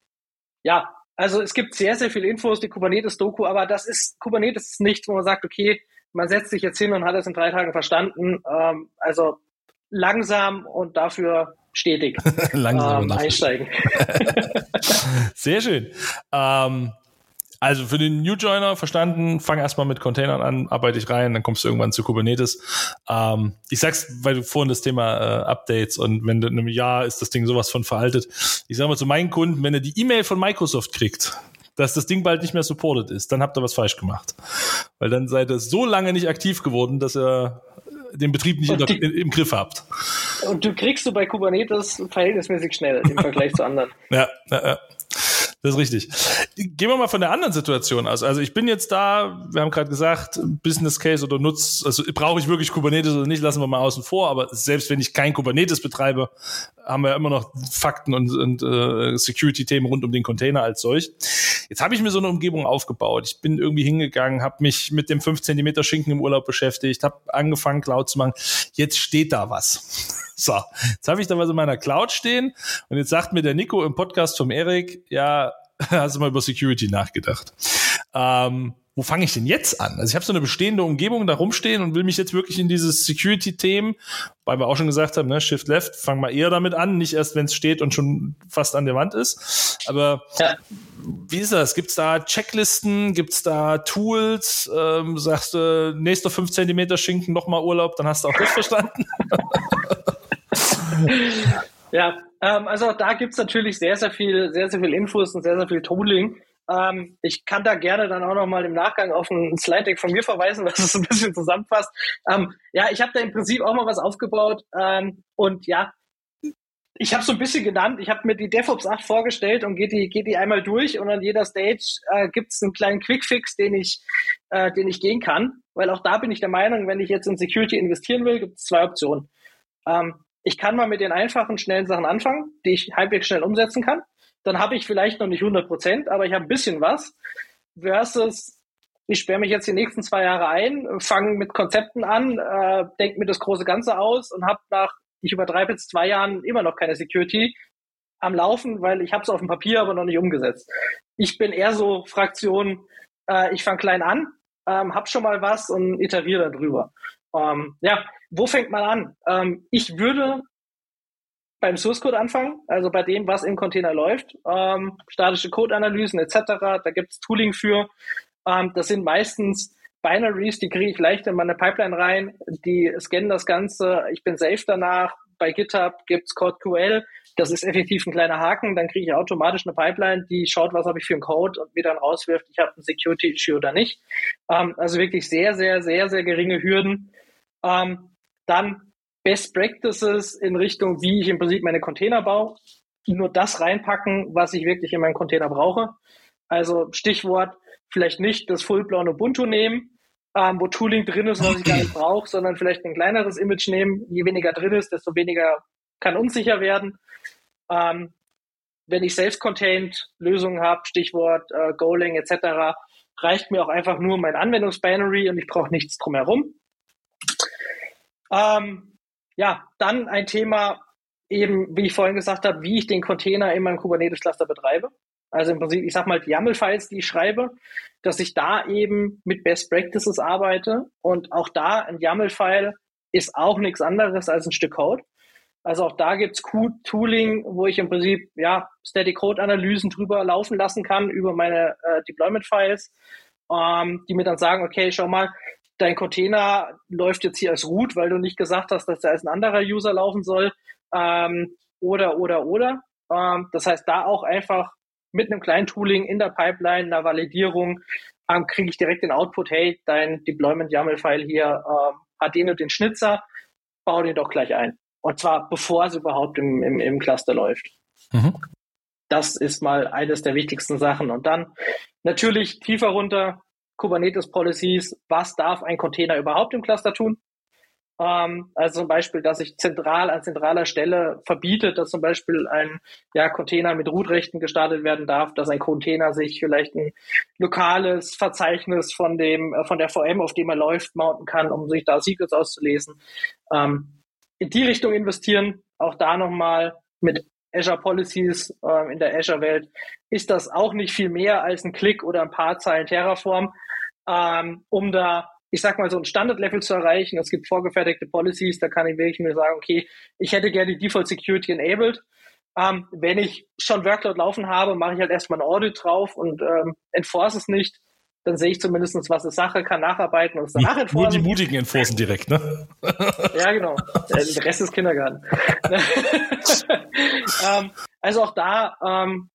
B: ja, also es gibt sehr, sehr viele Infos, die Kubernetes-Doku, aber das ist, Kubernetes ist nichts, wo man sagt, okay, man setzt sich jetzt hin und hat es in drei Tagen verstanden. Ähm, also langsam und dafür stetig
A: langsam
B: ähm, einsteigen.
A: sehr schön. Ähm, also für den New Joiner verstanden, fang erstmal mit Containern an, arbeite ich rein, dann kommst du irgendwann zu Kubernetes. Ähm, ich sag's, weil du vorhin das Thema äh, Updates und wenn du in einem Jahr ist das Ding sowas von veraltet. Ich sag mal zu meinen Kunden, wenn er die E-Mail von Microsoft kriegt, dass das Ding bald nicht mehr supported ist, dann habt ihr was falsch gemacht. Weil dann seid ihr so lange nicht aktiv geworden, dass ihr den Betrieb nicht die, in, im Griff habt.
B: Und du kriegst du bei Kubernetes verhältnismäßig schnell im Vergleich zu anderen.
A: Ja, ja, ja. Das ist richtig. Gehen wir mal von der anderen Situation aus. Also ich bin jetzt da, wir haben gerade gesagt, Business Case oder Nutz, also brauche ich wirklich Kubernetes oder nicht, lassen wir mal außen vor, aber selbst wenn ich kein Kubernetes betreibe, haben wir immer noch Fakten und, und äh, Security-Themen rund um den Container als solch. Jetzt habe ich mir so eine Umgebung aufgebaut. Ich bin irgendwie hingegangen, habe mich mit dem 5 cm Schinken im Urlaub beschäftigt, habe angefangen, Cloud zu machen. Jetzt steht da was. So, jetzt habe ich da was in meiner Cloud stehen und jetzt sagt mir der Nico im Podcast vom Erik, ja, hast du mal über Security nachgedacht? Ähm, wo fange ich denn jetzt an? Also ich habe so eine bestehende Umgebung da rumstehen und will mich jetzt wirklich in dieses Security-Themen, weil wir auch schon gesagt haben, ne, Shift Left, fang mal eher damit an, nicht erst, wenn es steht und schon fast an der Wand ist. Aber ja. wie ist das? Gibt es da Checklisten? Gibt es da Tools? Ähm, sagst du, nächster 5 cm Schinken, nochmal Urlaub, dann hast du auch das verstanden.
B: ja, ähm, also da gibt's natürlich sehr, sehr viel, sehr, sehr viel Infos und sehr, sehr viel Tooling. Ähm, ich kann da gerne dann auch nochmal im Nachgang auf ein Slide-Deck von mir verweisen, was es ein bisschen zusammenfasst. Ähm, ja, ich habe da im Prinzip auch mal was aufgebaut ähm, und ja, ich habe so ein bisschen genannt, ich habe mir die DevOps 8 vorgestellt und geht die, geht die einmal durch und an jeder Stage äh, gibt es einen kleinen Quickfix, den ich, äh, den ich gehen kann. Weil auch da bin ich der Meinung, wenn ich jetzt in Security investieren will, gibt es zwei Optionen. Ähm, ich kann mal mit den einfachen, schnellen Sachen anfangen, die ich halbwegs schnell umsetzen kann. Dann habe ich vielleicht noch nicht 100 Prozent, aber ich habe ein bisschen was. Versus, ich sperre mich jetzt die nächsten zwei Jahre ein, fange mit Konzepten an, äh, denke mir das große Ganze aus und habe nach, ich übertreibe jetzt zwei Jahren immer noch keine Security am Laufen, weil ich habe es auf dem Papier, aber noch nicht umgesetzt. Ich bin eher so Fraktion, äh, ich fange klein an, ähm, habe schon mal was und iteriere darüber. Ähm, ja, wo fängt man an? Ähm, ich würde beim Source Code anfangen, also bei dem, was im Container läuft. Ähm, statische Code-Analysen etc. Da gibt es Tooling für. Ähm, das sind meistens Binaries, die kriege ich leicht in meine Pipeline rein. Die scannen das Ganze. Ich bin safe danach. Bei GitHub gibt's CodeQL. Das ist effektiv ein kleiner Haken. Dann kriege ich automatisch eine Pipeline, die schaut, was habe ich für einen Code und mir dann rauswirft, ich habe ein Security-Issue oder nicht. Ähm, also wirklich sehr, sehr, sehr, sehr geringe Hürden. Ähm, dann Best Practices in Richtung, wie ich im Prinzip meine Container baue. Nur das reinpacken, was ich wirklich in meinen Container brauche. Also Stichwort, vielleicht nicht das full-blown Ubuntu nehmen, ähm, wo Tooling drin ist, was ich gar nicht brauche, sondern vielleicht ein kleineres Image nehmen. Je weniger drin ist, desto weniger kann unsicher werden. Ähm, wenn ich self-contained Lösungen habe, Stichwort äh, Golang etc., reicht mir auch einfach nur mein Anwendungsbinary und ich brauche nichts drumherum. Ähm, ja, dann ein Thema eben, wie ich vorhin gesagt habe, wie ich den Container in meinem Kubernetes-Cluster betreibe. Also im Prinzip, ich sag mal, die YAML-Files, die ich schreibe, dass ich da eben mit Best Practices arbeite und auch da ein YAML-File ist auch nichts anderes als ein Stück Code. Also auch da gibt's Tooling, wo ich im Prinzip ja Static Code Analysen drüber laufen lassen kann über meine äh, Deployment Files, ähm, die mir dann sagen, okay, schau mal, dein Container läuft jetzt hier als Root, weil du nicht gesagt hast, dass da als ein anderer User laufen soll, ähm, oder oder oder. Ähm, das heißt, da auch einfach mit einem kleinen Tooling in der Pipeline, einer Validierung, ähm, kriege ich direkt den Output, hey, dein Deployment YAML-File hier ähm, hat den und den Schnitzer, bau den doch gleich ein. Und zwar bevor es überhaupt im, im, im Cluster läuft. Mhm. Das ist mal eines der wichtigsten Sachen. Und dann natürlich tiefer runter, Kubernetes Policies, was darf ein Container überhaupt im Cluster tun? Ähm, also zum Beispiel, dass ich zentral an zentraler Stelle verbietet, dass zum Beispiel ein ja, Container mit Root-Rechten gestartet werden darf, dass ein Container sich vielleicht ein lokales Verzeichnis von dem äh, von der VM, auf dem er läuft, mounten kann, um sich da Secrets auszulesen. Ähm, in die Richtung investieren. Auch da nochmal mit Azure Policies äh, in der Azure-Welt ist das auch nicht viel mehr als ein Klick oder ein paar Zeilen Terraform, ähm, um da, ich sag mal, so ein Standard-Level zu erreichen. Es gibt vorgefertigte Policies, da kann ich wirklich nur sagen, okay, ich hätte gerne die Default Security enabled. Ähm, wenn ich schon Workload laufen habe, mache ich halt erstmal ein Audit drauf und ähm, enforce es nicht dann sehe ich zumindest, was ist Sache, kann nacharbeiten und es danach
A: enforcen. Nur die Mutigen enforcen direkt, ne?
B: ja, genau. Der Rest ist Kindergarten. ähm, also auch da, ähm,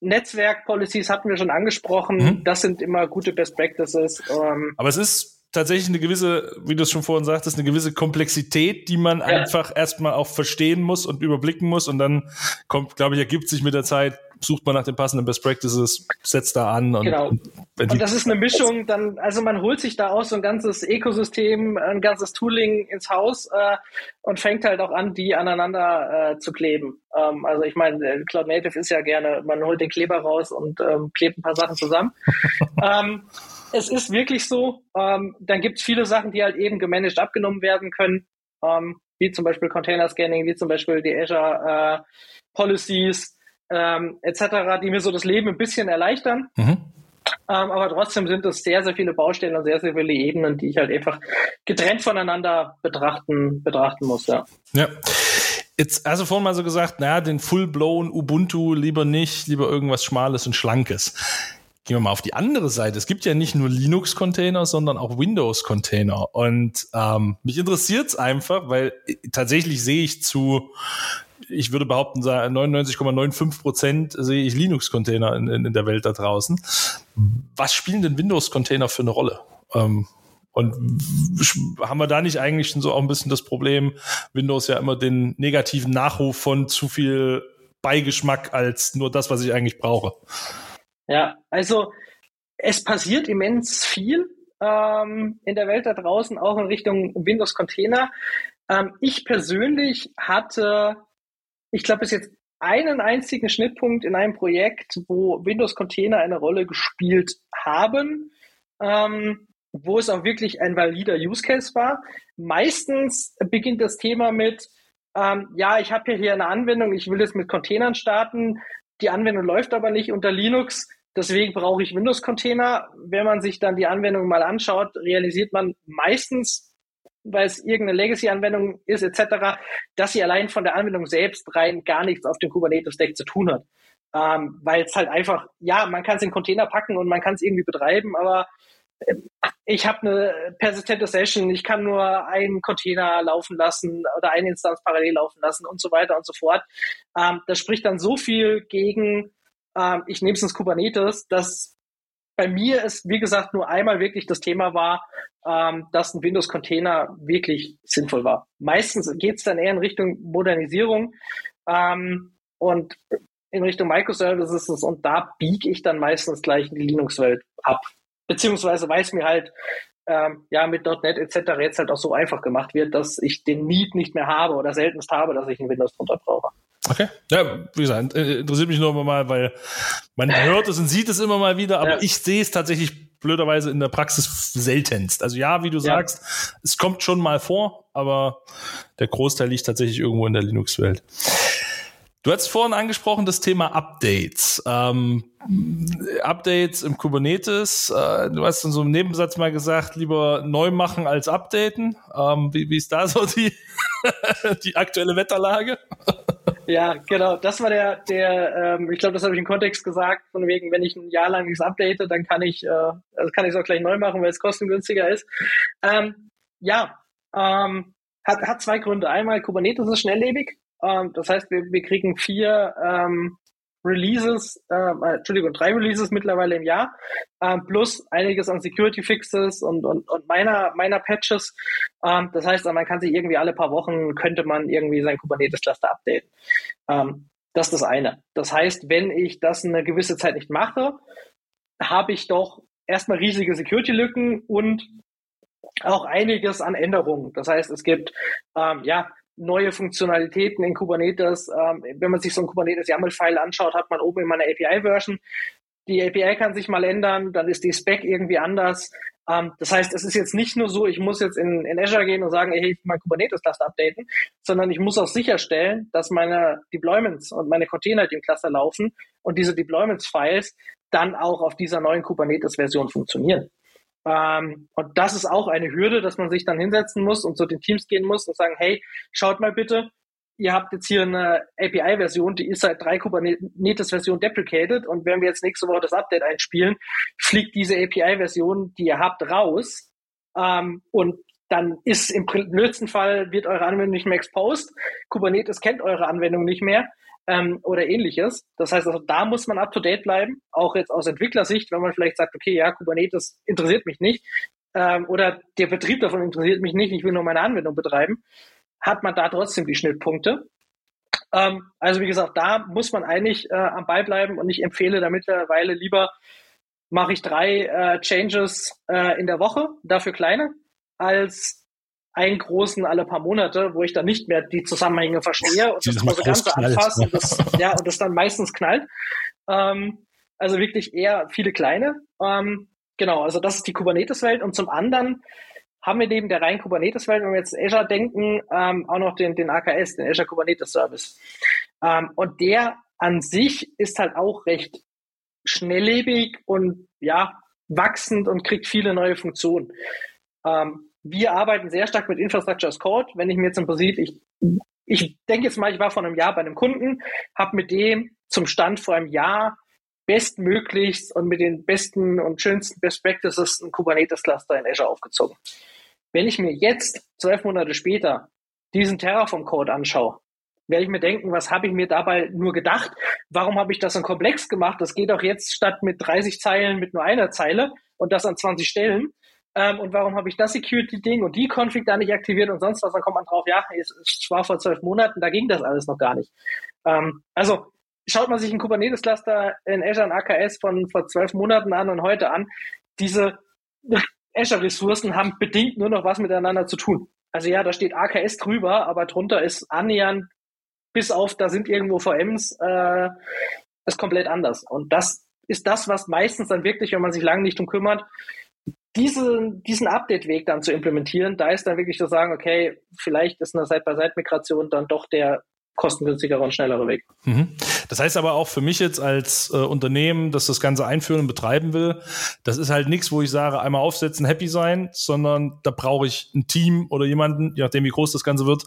B: Netzwerk-Policies hatten wir schon angesprochen. Mhm. Das sind immer gute Best Practices.
A: Ähm, Aber es ist tatsächlich eine gewisse, wie du es schon vorhin sagtest, eine gewisse Komplexität, die man ja. einfach erstmal auch verstehen muss und überblicken muss und dann kommt, glaube ich, ergibt sich mit der Zeit, sucht man nach den passenden Best Practices, setzt da an und,
B: genau. und, das ist eine Mischung, dann, also man holt sich da auch so ein ganzes Ökosystem, ein ganzes Tooling ins Haus äh, und fängt halt auch an, die aneinander äh, zu kleben. Ähm, also ich meine, äh, Cloud Native ist ja gerne, man holt den Kleber raus und ähm, klebt ein paar Sachen zusammen. ähm, es ist wirklich so. Ähm, dann gibt es viele Sachen, die halt eben gemanagt abgenommen werden können, ähm, wie zum Beispiel Container Scanning, wie zum Beispiel die Azure äh, Policies ähm, etc., die mir so das Leben ein bisschen erleichtern. Mhm. Ähm, aber trotzdem sind es sehr, sehr viele Baustellen und sehr, sehr viele Ebenen, die ich halt einfach getrennt voneinander betrachten, betrachten muss. Ja.
A: ja. Jetzt, also vorhin mal so gesagt, naja, den full-blown Ubuntu lieber nicht, lieber irgendwas Schmales und Schlankes. Gehen wir mal auf die andere Seite. Es gibt ja nicht nur Linux-Container, sondern auch Windows-Container. Und ähm, mich interessiert es einfach, weil tatsächlich sehe ich zu, ich würde behaupten, 99,95 Prozent sehe ich Linux-Container in, in, in, der Welt da draußen. Was spielen denn Windows-Container für eine Rolle? Ähm, und haben wir da nicht eigentlich schon so auch ein bisschen das Problem, Windows ja immer den negativen Nachruf von zu viel Beigeschmack als nur das, was ich eigentlich brauche?
B: Ja, also es passiert immens viel ähm, in der Welt da draußen, auch in Richtung Windows Container. Ähm, ich persönlich hatte, ich glaube, bis jetzt einen einzigen Schnittpunkt in einem Projekt, wo Windows Container eine Rolle gespielt haben, ähm, wo es auch wirklich ein valider Use Case war. Meistens beginnt das Thema mit, ähm, ja, ich habe hier eine Anwendung, ich will jetzt mit Containern starten, die Anwendung läuft aber nicht unter Linux. Deswegen brauche ich Windows-Container. Wenn man sich dann die Anwendung mal anschaut, realisiert man meistens, weil es irgendeine Legacy-Anwendung ist etc., dass sie allein von der Anwendung selbst rein gar nichts auf dem Kubernetes-Stack zu tun hat. Ähm, weil es halt einfach, ja, man kann es in Container packen und man kann es irgendwie betreiben, aber äh, ich habe eine persistente Session, ich kann nur einen Container laufen lassen oder eine Instanz parallel laufen lassen und so weiter und so fort. Ähm, das spricht dann so viel gegen ähm, ich nehme es ins Kubernetes, dass bei mir es, wie gesagt, nur einmal wirklich das Thema war, ähm, dass ein Windows-Container wirklich sinnvoll war. Meistens geht es dann eher in Richtung Modernisierung ähm, und in Richtung Microservices und da biege ich dann meistens gleich in die Linux-Welt ab. Beziehungsweise weiß mir halt, ähm, ja, mit .NET etc. jetzt halt auch so einfach gemacht wird, dass ich den Need nicht mehr habe oder seltenst habe, dass ich ein Windows drunter brauche.
A: Okay. Ja, wie gesagt, äh, interessiert mich nur mal, weil man hört es und sieht es immer mal wieder, aber ja. ich sehe es tatsächlich blöderweise in der Praxis seltenst. Also ja, wie du ja. sagst, es kommt schon mal vor, aber der Großteil liegt tatsächlich irgendwo in der Linux-Welt. Du hast vorhin angesprochen das Thema Updates. Ähm, Updates im Kubernetes. Äh, du hast in so einem Nebensatz mal gesagt, lieber neu machen als updaten. Ähm, wie, wie ist da so die, die aktuelle Wetterlage?
B: Ja, genau. Das war der, der ähm, ich glaube, das habe ich im Kontext gesagt, von wegen, wenn ich ein Jahr lang nichts update, dann kann ich, äh, also kann ich es auch gleich neu machen, weil es kostengünstiger ist. Ähm, ja, ähm, hat, hat zwei Gründe. Einmal, Kubernetes ist schnelllebig. Ähm, das heißt, wir, wir kriegen vier ähm, Releases, äh, Entschuldigung, drei Releases mittlerweile im Jahr, äh, plus einiges an Security Fixes und, und, und meiner, meiner Patches. Ähm, das heißt, man kann sich irgendwie alle paar Wochen, könnte man irgendwie sein Kubernetes-Cluster updaten. Ähm, das ist das eine. Das heißt, wenn ich das eine gewisse Zeit nicht mache, habe ich doch erstmal riesige Security-Lücken und auch einiges an Änderungen. Das heißt, es gibt ähm, ja neue Funktionalitäten in Kubernetes. Ähm, wenn man sich so ein Kubernetes YAML-File anschaut, hat man oben immer eine API-Version. Die API kann sich mal ändern, dann ist die Spec irgendwie anders. Ähm, das heißt, es ist jetzt nicht nur so, ich muss jetzt in, in Azure gehen und sagen, hey, ich mein Kubernetes-Cluster updaten, sondern ich muss auch sicherstellen, dass meine Deployments und meine Container, die im Cluster laufen und diese Deployments-Files dann auch auf dieser neuen Kubernetes-Version funktionieren. Ähm, und das ist auch eine Hürde, dass man sich dann hinsetzen muss und zu den Teams gehen muss und sagen, hey, schaut mal bitte, ihr habt jetzt hier eine API-Version, die ist seit drei Kubernetes-Versionen deprecated und wenn wir jetzt nächste Woche das Update einspielen, fliegt diese API-Version, die ihr habt, raus ähm, und dann ist im blödsten Fall, wird eure Anwendung nicht mehr exposed. Kubernetes kennt eure Anwendung nicht mehr ähm, oder ähnliches. Das heißt, also da muss man up to date bleiben, auch jetzt aus Entwicklersicht, wenn man vielleicht sagt, okay, ja, Kubernetes interessiert mich nicht ähm, oder der Betrieb davon interessiert mich nicht, ich will nur meine Anwendung betreiben, hat man da trotzdem die Schnittpunkte. Ähm, also wie gesagt, da muss man eigentlich äh, am Ball bleiben und ich empfehle da mittlerweile lieber mache ich drei äh, Changes äh, in der Woche, dafür kleine, als einen großen alle paar Monate, wo ich dann nicht mehr die Zusammenhänge verstehe und das große Ganze anfasse und das, ja, und das dann meistens knallt. Ähm, also wirklich eher viele kleine. Ähm, genau, also das ist die Kubernetes-Welt. Und zum anderen haben wir neben der reinen Kubernetes-Welt, wenn wir jetzt Azure denken, ähm, auch noch den, den AKS, den Azure Kubernetes Service. Ähm, und der an sich ist halt auch recht schnelllebig und ja, wachsend und kriegt viele neue Funktionen. Ähm, wir arbeiten sehr stark mit Infrastructure as Code. Wenn ich mir jetzt im Prinzip, ich, ich denke jetzt mal, ich war vor einem Jahr bei einem Kunden, habe mit dem zum Stand vor einem Jahr bestmöglichst und mit den besten und schönsten Best Practices ein Kubernetes-Cluster in Azure aufgezogen. Wenn ich mir jetzt, zwölf Monate später, diesen Terraform-Code anschaue, werde ich mir denken, was habe ich mir dabei nur gedacht? Warum habe ich das so komplex gemacht? Das geht auch jetzt statt mit 30 Zeilen mit nur einer Zeile und das an 20 Stellen. Ähm, und warum habe ich das Security-Ding und die Config da nicht aktiviert und sonst was? Dann kommt man drauf, ja, es war vor zwölf Monaten, da ging das alles noch gar nicht. Ähm, also schaut man sich ein Kubernetes-Cluster in Azure und AKS von vor zwölf Monaten an und heute an. Diese Azure-Ressourcen haben bedingt nur noch was miteinander zu tun. Also ja, da steht AKS drüber, aber drunter ist annähernd bis auf, da sind irgendwo VMs, äh, ist komplett anders. Und das ist das, was meistens dann wirklich, wenn man sich lange nicht drum kümmert, diesen, diesen Update-Weg dann zu implementieren, da ist dann wirklich zu sagen, okay, vielleicht ist eine Side-by-Side-Migration dann doch der kostengünstigere und schnellere Weg.
A: Mhm. Das heißt aber auch für mich jetzt als äh, Unternehmen, das das Ganze einführen und betreiben will, das ist halt nichts, wo ich sage, einmal aufsetzen, happy sein, sondern da brauche ich ein Team oder jemanden, je nachdem wie groß das Ganze wird,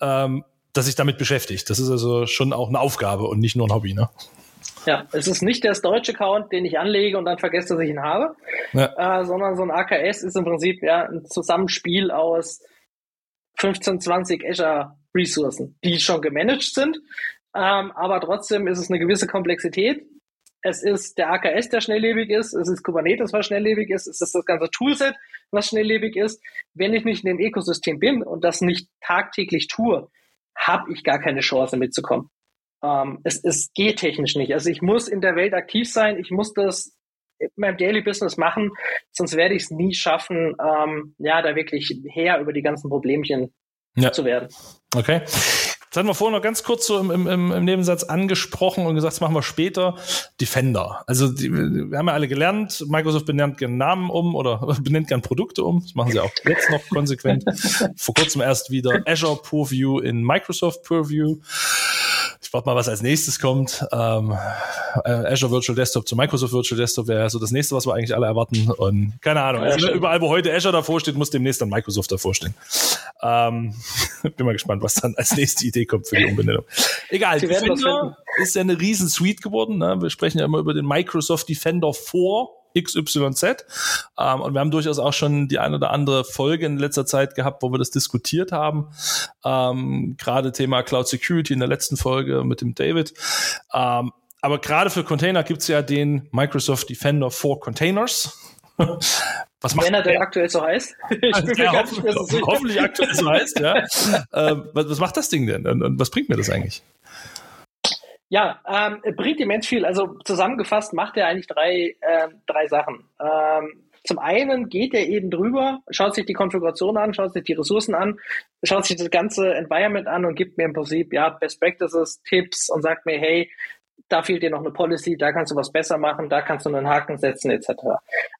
A: ähm, das sich damit beschäftigt. Das ist also schon auch eine Aufgabe und nicht nur ein Hobby, ne?
B: Ja, es ist nicht der Storage-Account, den ich anlege und dann vergesse, dass ich ihn habe, ja. äh, sondern so ein AKS ist im Prinzip ja ein Zusammenspiel aus 15, 20 Azure-Ressourcen, die schon gemanagt sind, ähm, aber trotzdem ist es eine gewisse Komplexität. Es ist der AKS, der schnelllebig ist, es ist Kubernetes, was schnelllebig ist, es ist das ganze Toolset, was schnelllebig ist. Wenn ich nicht in dem Ökosystem bin und das nicht tagtäglich tue, habe ich gar keine Chance mitzukommen. Ähm, es, es geht technisch nicht. Also ich muss in der Welt aktiv sein, ich muss das in meinem Daily Business machen, sonst werde ich es nie schaffen, ähm, ja, da wirklich her über die ganzen Problemchen ja. zu werden.
A: Okay. Das hatten wir vorhin noch ganz kurz so im, im, im Nebensatz angesprochen und gesagt, das machen wir später. Defender. Also die, wir haben ja alle gelernt, Microsoft benennt gerne Namen um oder benennt gerne Produkte um. Das machen sie auch jetzt noch konsequent. Vor kurzem erst wieder Azure Purview in Microsoft Purview. Ich warte mal, was als nächstes kommt. Ähm, äh, Azure Virtual Desktop zu Microsoft Virtual Desktop wäre so das nächste, was wir eigentlich alle erwarten. Und keine Ahnung. Also, überall, wo heute Azure davor steht, muss demnächst dann Microsoft davor stehen. Ähm, bin mal gespannt, was dann als nächste Idee kommt für die Umbenennung. Egal, Defender ist ja eine riesen Suite geworden. Ne? Wir sprechen ja immer über den Microsoft Defender 4 XYZ. Ähm, und wir haben durchaus auch schon die eine oder andere Folge in letzter Zeit gehabt, wo wir das diskutiert haben. Ähm, gerade Thema Cloud Security in der letzten Folge mit dem David. Ähm, aber gerade für Container gibt's ja den Microsoft Defender for Containers.
B: Was macht Wenn er denn aktuell so heißt?
A: Ich bin ja, hoff so hoffentlich aktuell so heißt, ja. ähm, was, was, macht das Ding denn und, und was bringt mir das eigentlich?
B: Ja, ähm, bringt immens viel. Also zusammengefasst macht er eigentlich drei, äh, drei Sachen. Ähm, zum einen geht er eben drüber, schaut sich die Konfiguration an, schaut sich die Ressourcen an, schaut sich das ganze Environment an und gibt mir im Prinzip ja Best Practices, Tipps und sagt mir, hey, da fehlt dir noch eine Policy, da kannst du was besser machen, da kannst du einen Haken setzen, etc.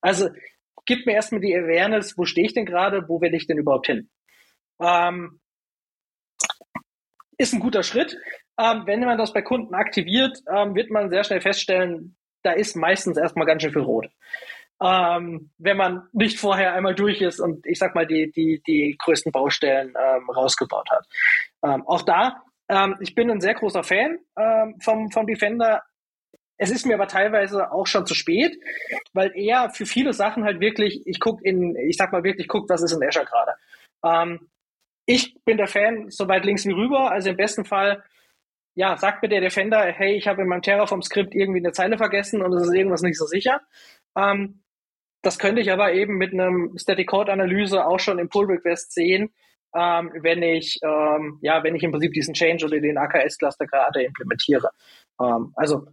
B: Also gibt mir erstmal die Awareness, wo stehe ich denn gerade, wo will ich denn überhaupt hin? Ähm, ist ein guter Schritt. Ähm, wenn man das bei Kunden aktiviert, ähm, wird man sehr schnell feststellen, da ist meistens erstmal ganz schön viel rot. Ähm, wenn man nicht vorher einmal durch ist und ich sag mal die, die, die größten Baustellen ähm, rausgebaut hat. Ähm, auch da, ähm, ich bin ein sehr großer Fan vom, vom Defender. Es ist mir aber teilweise auch schon zu spät, weil er für viele Sachen halt wirklich, ich guck in, ich sag mal wirklich, guckt, was ist in Azure gerade. Ähm, ich bin der Fan so weit links wie rüber, also im besten Fall ja, sagt mir der Defender, hey, ich habe in meinem Terraform-Skript irgendwie eine Zeile vergessen und es ist irgendwas nicht so sicher. Ähm, das könnte ich aber eben mit einem Static Code Analyse auch schon im Pull Request sehen, ähm, wenn ich ähm, ja, wenn ich im Prinzip diesen Change oder den AKS Cluster gerade implementiere. Ähm, also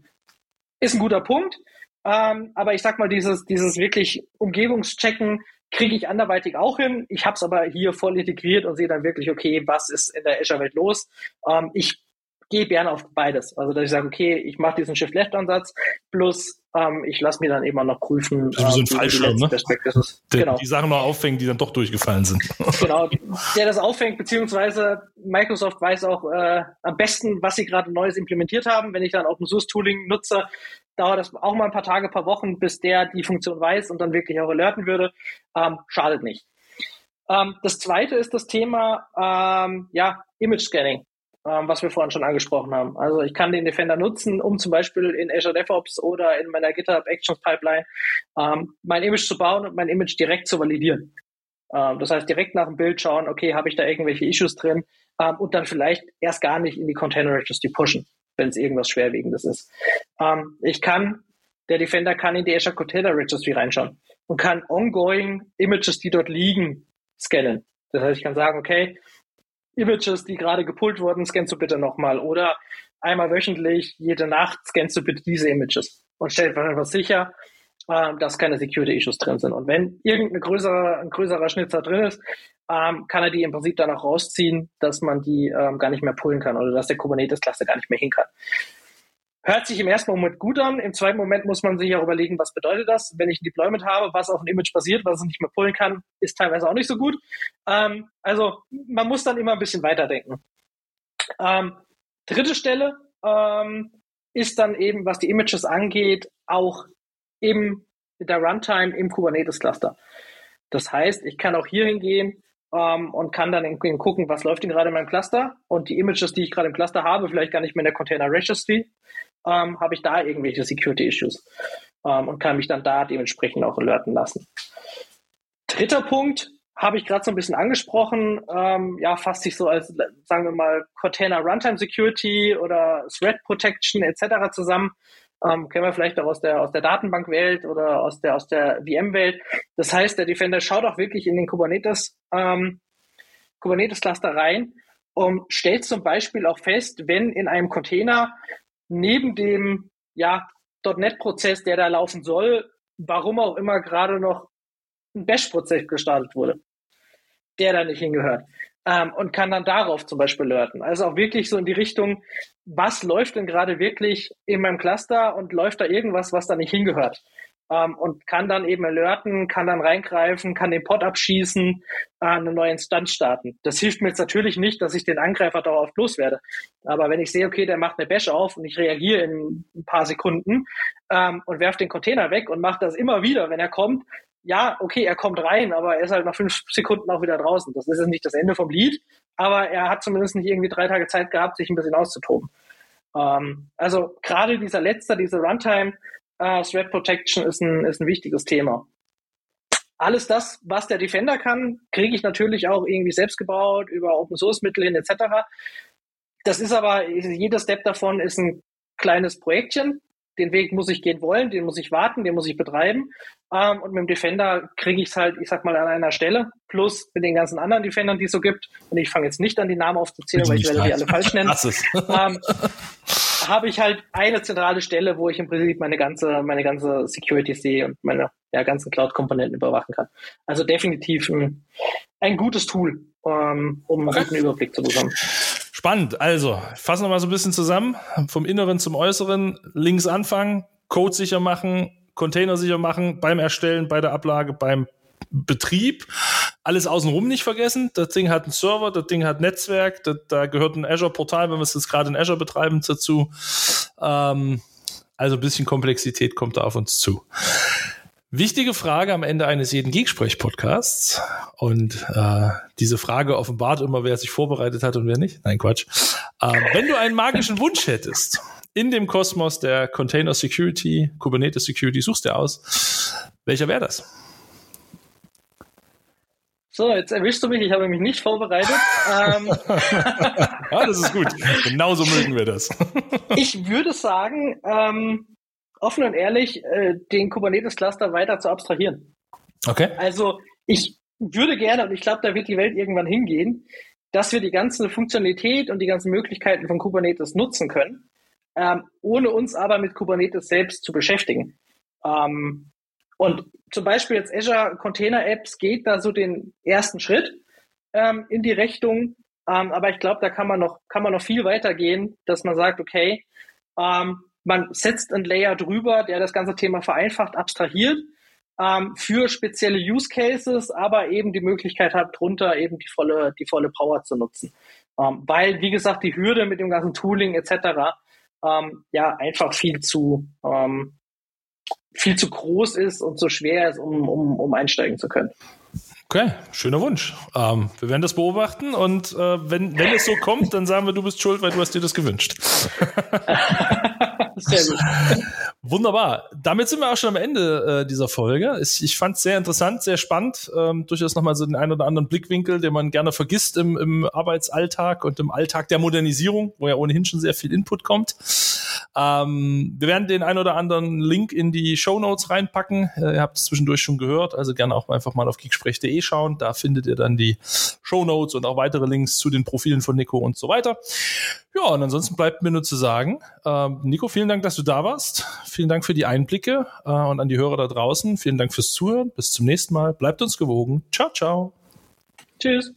B: ist ein guter Punkt, ähm, aber ich sag mal dieses dieses wirklich Umgebungschecken kriege ich anderweitig auch hin. Ich habe es aber hier voll integriert und sehe dann wirklich, okay, was ist in der Azure-Welt los? Ähm, ich gehe gerne auf beides. Also dass ich sage, okay, ich mache diesen Shift-Left-Ansatz, plus ähm, ich lasse mir dann eben auch noch prüfen.
A: Das ist so ein ähm, Fallschirm, ne? Der, genau. Die Sachen noch auffängt, die dann doch durchgefallen sind.
B: Genau, der das auffängt, beziehungsweise Microsoft weiß auch äh, am besten, was sie gerade Neues implementiert haben. Wenn ich dann Open Source Tooling nutze, dauert das auch mal ein paar Tage, paar Wochen, bis der die Funktion weiß und dann wirklich auch alerten würde. Ähm, schadet nicht. Ähm, das zweite ist das Thema ähm, ja, Image Scanning ähm, was wir vorhin schon angesprochen haben. Also ich kann den Defender nutzen, um zum Beispiel in Azure DevOps oder in meiner GitHub Actions Pipeline ähm, mein Image zu bauen und mein Image direkt zu validieren. Ähm, das heißt, direkt nach dem Bild schauen, okay, habe ich da irgendwelche Issues drin ähm, und dann vielleicht erst gar nicht in die Container Registry pushen, wenn es irgendwas Schwerwiegendes ist. Ähm, ich kann, der Defender kann in die Azure Container Registry reinschauen und kann ongoing Images, die dort liegen, scannen. Das heißt, ich kann sagen, okay, Images, die gerade gepult wurden, scannst du bitte nochmal. Oder einmal wöchentlich, jede Nacht scannst du bitte diese Images und stellt einfach sicher, äh, dass keine Security-Issues drin sind. Und wenn irgendein größerer, ein größerer Schnitzer drin ist, ähm, kann er die im Prinzip dann auch rausziehen, dass man die ähm, gar nicht mehr pullen kann oder dass der Kubernetes-Cluster gar nicht mehr hin kann. Hört sich im ersten Moment gut an. Im zweiten Moment muss man sich auch überlegen, was bedeutet das, wenn ich ein Deployment habe, was auf ein Image basiert, was es nicht mehr pullen kann, ist teilweise auch nicht so gut. Ähm, also man muss dann immer ein bisschen weiterdenken. Ähm, dritte Stelle ähm, ist dann eben, was die Images angeht, auch im der Runtime im Kubernetes Cluster. Das heißt, ich kann auch hier hingehen ähm, und kann dann in gucken, was läuft denn gerade in meinem Cluster und die Images, die ich gerade im Cluster habe, vielleicht gar nicht mehr in der Container Registry, ähm, habe ich da irgendwelche Security-Issues ähm, und kann mich dann da dementsprechend auch alerten lassen. Dritter Punkt habe ich gerade so ein bisschen angesprochen, ähm, ja, fasst sich so als, sagen wir mal, Container Runtime Security oder Threat Protection etc. zusammen. Ähm, kennen wir vielleicht auch aus der, aus der Datenbankwelt oder aus der, aus der VM-Welt. Das heißt, der Defender schaut auch wirklich in den Kubernetes, ähm, Kubernetes Cluster rein und stellt zum Beispiel auch fest, wenn in einem Container neben dem ja, .NET-Prozess, der da laufen soll, warum auch immer gerade noch ein Bash-Prozess gestartet wurde, der da nicht hingehört. ähm, und kann dann darauf zum Beispiel alerten. Also auch wirklich so in die Richtung, was läuft denn gerade wirklich in meinem Cluster und läuft da irgendwas, was da nicht hingehört? Ähm, und kann dann eben alerten, kann dann reingreifen, kann den Pod abschießen, äh, eine neue Instanz starten. Das hilft mir jetzt natürlich nicht, dass ich den Angreifer darauf loswerde. Aber wenn ich sehe, okay, der macht eine Bash auf und ich reagiere in ein paar Sekunden ähm, und werfe den Container weg und mache das immer wieder, wenn er kommt, ja, okay, er kommt rein, aber er ist halt nach fünf Sekunden auch wieder draußen. Das ist nicht das Ende vom Lied, aber er hat zumindest nicht irgendwie drei Tage Zeit gehabt, sich ein bisschen auszutoben. Ähm, also gerade dieser letzte, diese Runtime äh, Threat Protection ist ein, ist ein wichtiges Thema. Alles das, was der Defender kann, kriege ich natürlich auch irgendwie selbst gebaut, über Open Source Mittel hin etc. Das ist aber, jeder Step davon ist ein kleines Projektchen. Den Weg muss ich gehen wollen, den muss ich warten, den muss ich betreiben. Ähm, und mit dem Defender kriege ich es halt, ich sag mal, an einer Stelle, plus mit den ganzen anderen Defendern, die es so gibt. Und ich fange jetzt nicht an, die Namen aufzuzählen, weil ich werde die alle falsch nennen. ähm, habe ich halt eine zentrale Stelle, wo ich im Prinzip meine ganze, meine ganze Security sehe und meine ja, ganzen Cloud-Komponenten überwachen kann. Also definitiv ein, ein gutes Tool, ähm, um einen guten Überblick zu bekommen.
A: Spannend. Also, fassen wir mal so ein bisschen zusammen. Vom Inneren zum Äußeren. Links anfangen, Code sicher machen, Container sicher machen, beim Erstellen, bei der Ablage, beim Betrieb. Alles außenrum nicht vergessen. Das Ding hat einen Server, das Ding hat Netzwerk, das, da gehört ein Azure-Portal, wenn wir es jetzt gerade in Azure betreiben, dazu. Ähm, also ein bisschen Komplexität kommt da auf uns zu. Wichtige Frage am Ende eines jeden Geeksprech-Podcasts. Und äh, diese Frage offenbart immer, wer sich vorbereitet hat und wer nicht. Nein, Quatsch. Äh, wenn du einen magischen Wunsch hättest, in dem Kosmos der Container Security, Kubernetes Security, suchst du aus. Welcher wäre das?
B: So, jetzt erwischst du mich, ich habe mich nicht vorbereitet. ähm,
A: ja, das ist gut. Genauso mögen wir das.
B: ich würde sagen, ähm, offen und ehrlich, äh, den Kubernetes-Cluster weiter zu abstrahieren.
A: Okay.
B: Also ich würde gerne, und ich glaube, da wird die Welt irgendwann hingehen, dass wir die ganze Funktionalität und die ganzen Möglichkeiten von Kubernetes nutzen können ähm, ohne uns aber mit Kubernetes selbst zu beschäftigen. Ähm, und zum Beispiel jetzt Azure Container Apps geht da so den ersten Schritt ähm, in die Richtung. Ähm, aber ich glaube, da kann man noch, kann man noch viel weiter gehen, dass man sagt, okay, ähm, man setzt ein Layer drüber, der das ganze Thema vereinfacht, abstrahiert ähm, für spezielle Use Cases, aber eben die Möglichkeit hat, drunter eben die volle, die volle Power zu nutzen. Ähm, weil, wie gesagt, die Hürde mit dem ganzen Tooling etc ähm, ja einfach viel zu ähm, viel zu groß ist und zu schwer ist, um, um, um einsteigen zu können.
A: Okay, schöner Wunsch. Ähm, wir werden das beobachten und äh, wenn, wenn es so kommt, dann sagen wir, du bist schuld, weil du hast dir das gewünscht. Sehr gut. Wunderbar. Damit sind wir auch schon am Ende äh, dieser Folge. Ich, ich fand es sehr interessant, sehr spannend. Ähm, durchaus nochmal so den einen oder anderen Blickwinkel, den man gerne vergisst im, im Arbeitsalltag und im Alltag der Modernisierung, wo ja ohnehin schon sehr viel Input kommt. Ähm, wir werden den einen oder anderen Link in die Show Notes reinpacken. Äh, ihr habt es zwischendurch schon gehört, also gerne auch einfach mal auf geeksprech.de schauen. Da findet ihr dann die Show Notes und auch weitere Links zu den Profilen von Nico und so weiter. Ja, und ansonsten bleibt mir nur zu sagen, ähm, Nico, vielen Dank, dass du da warst. Vielen Dank für die Einblicke äh, und an die Hörer da draußen. Vielen Dank fürs Zuhören. Bis zum nächsten Mal. Bleibt uns gewogen. Ciao, ciao.
B: Tschüss.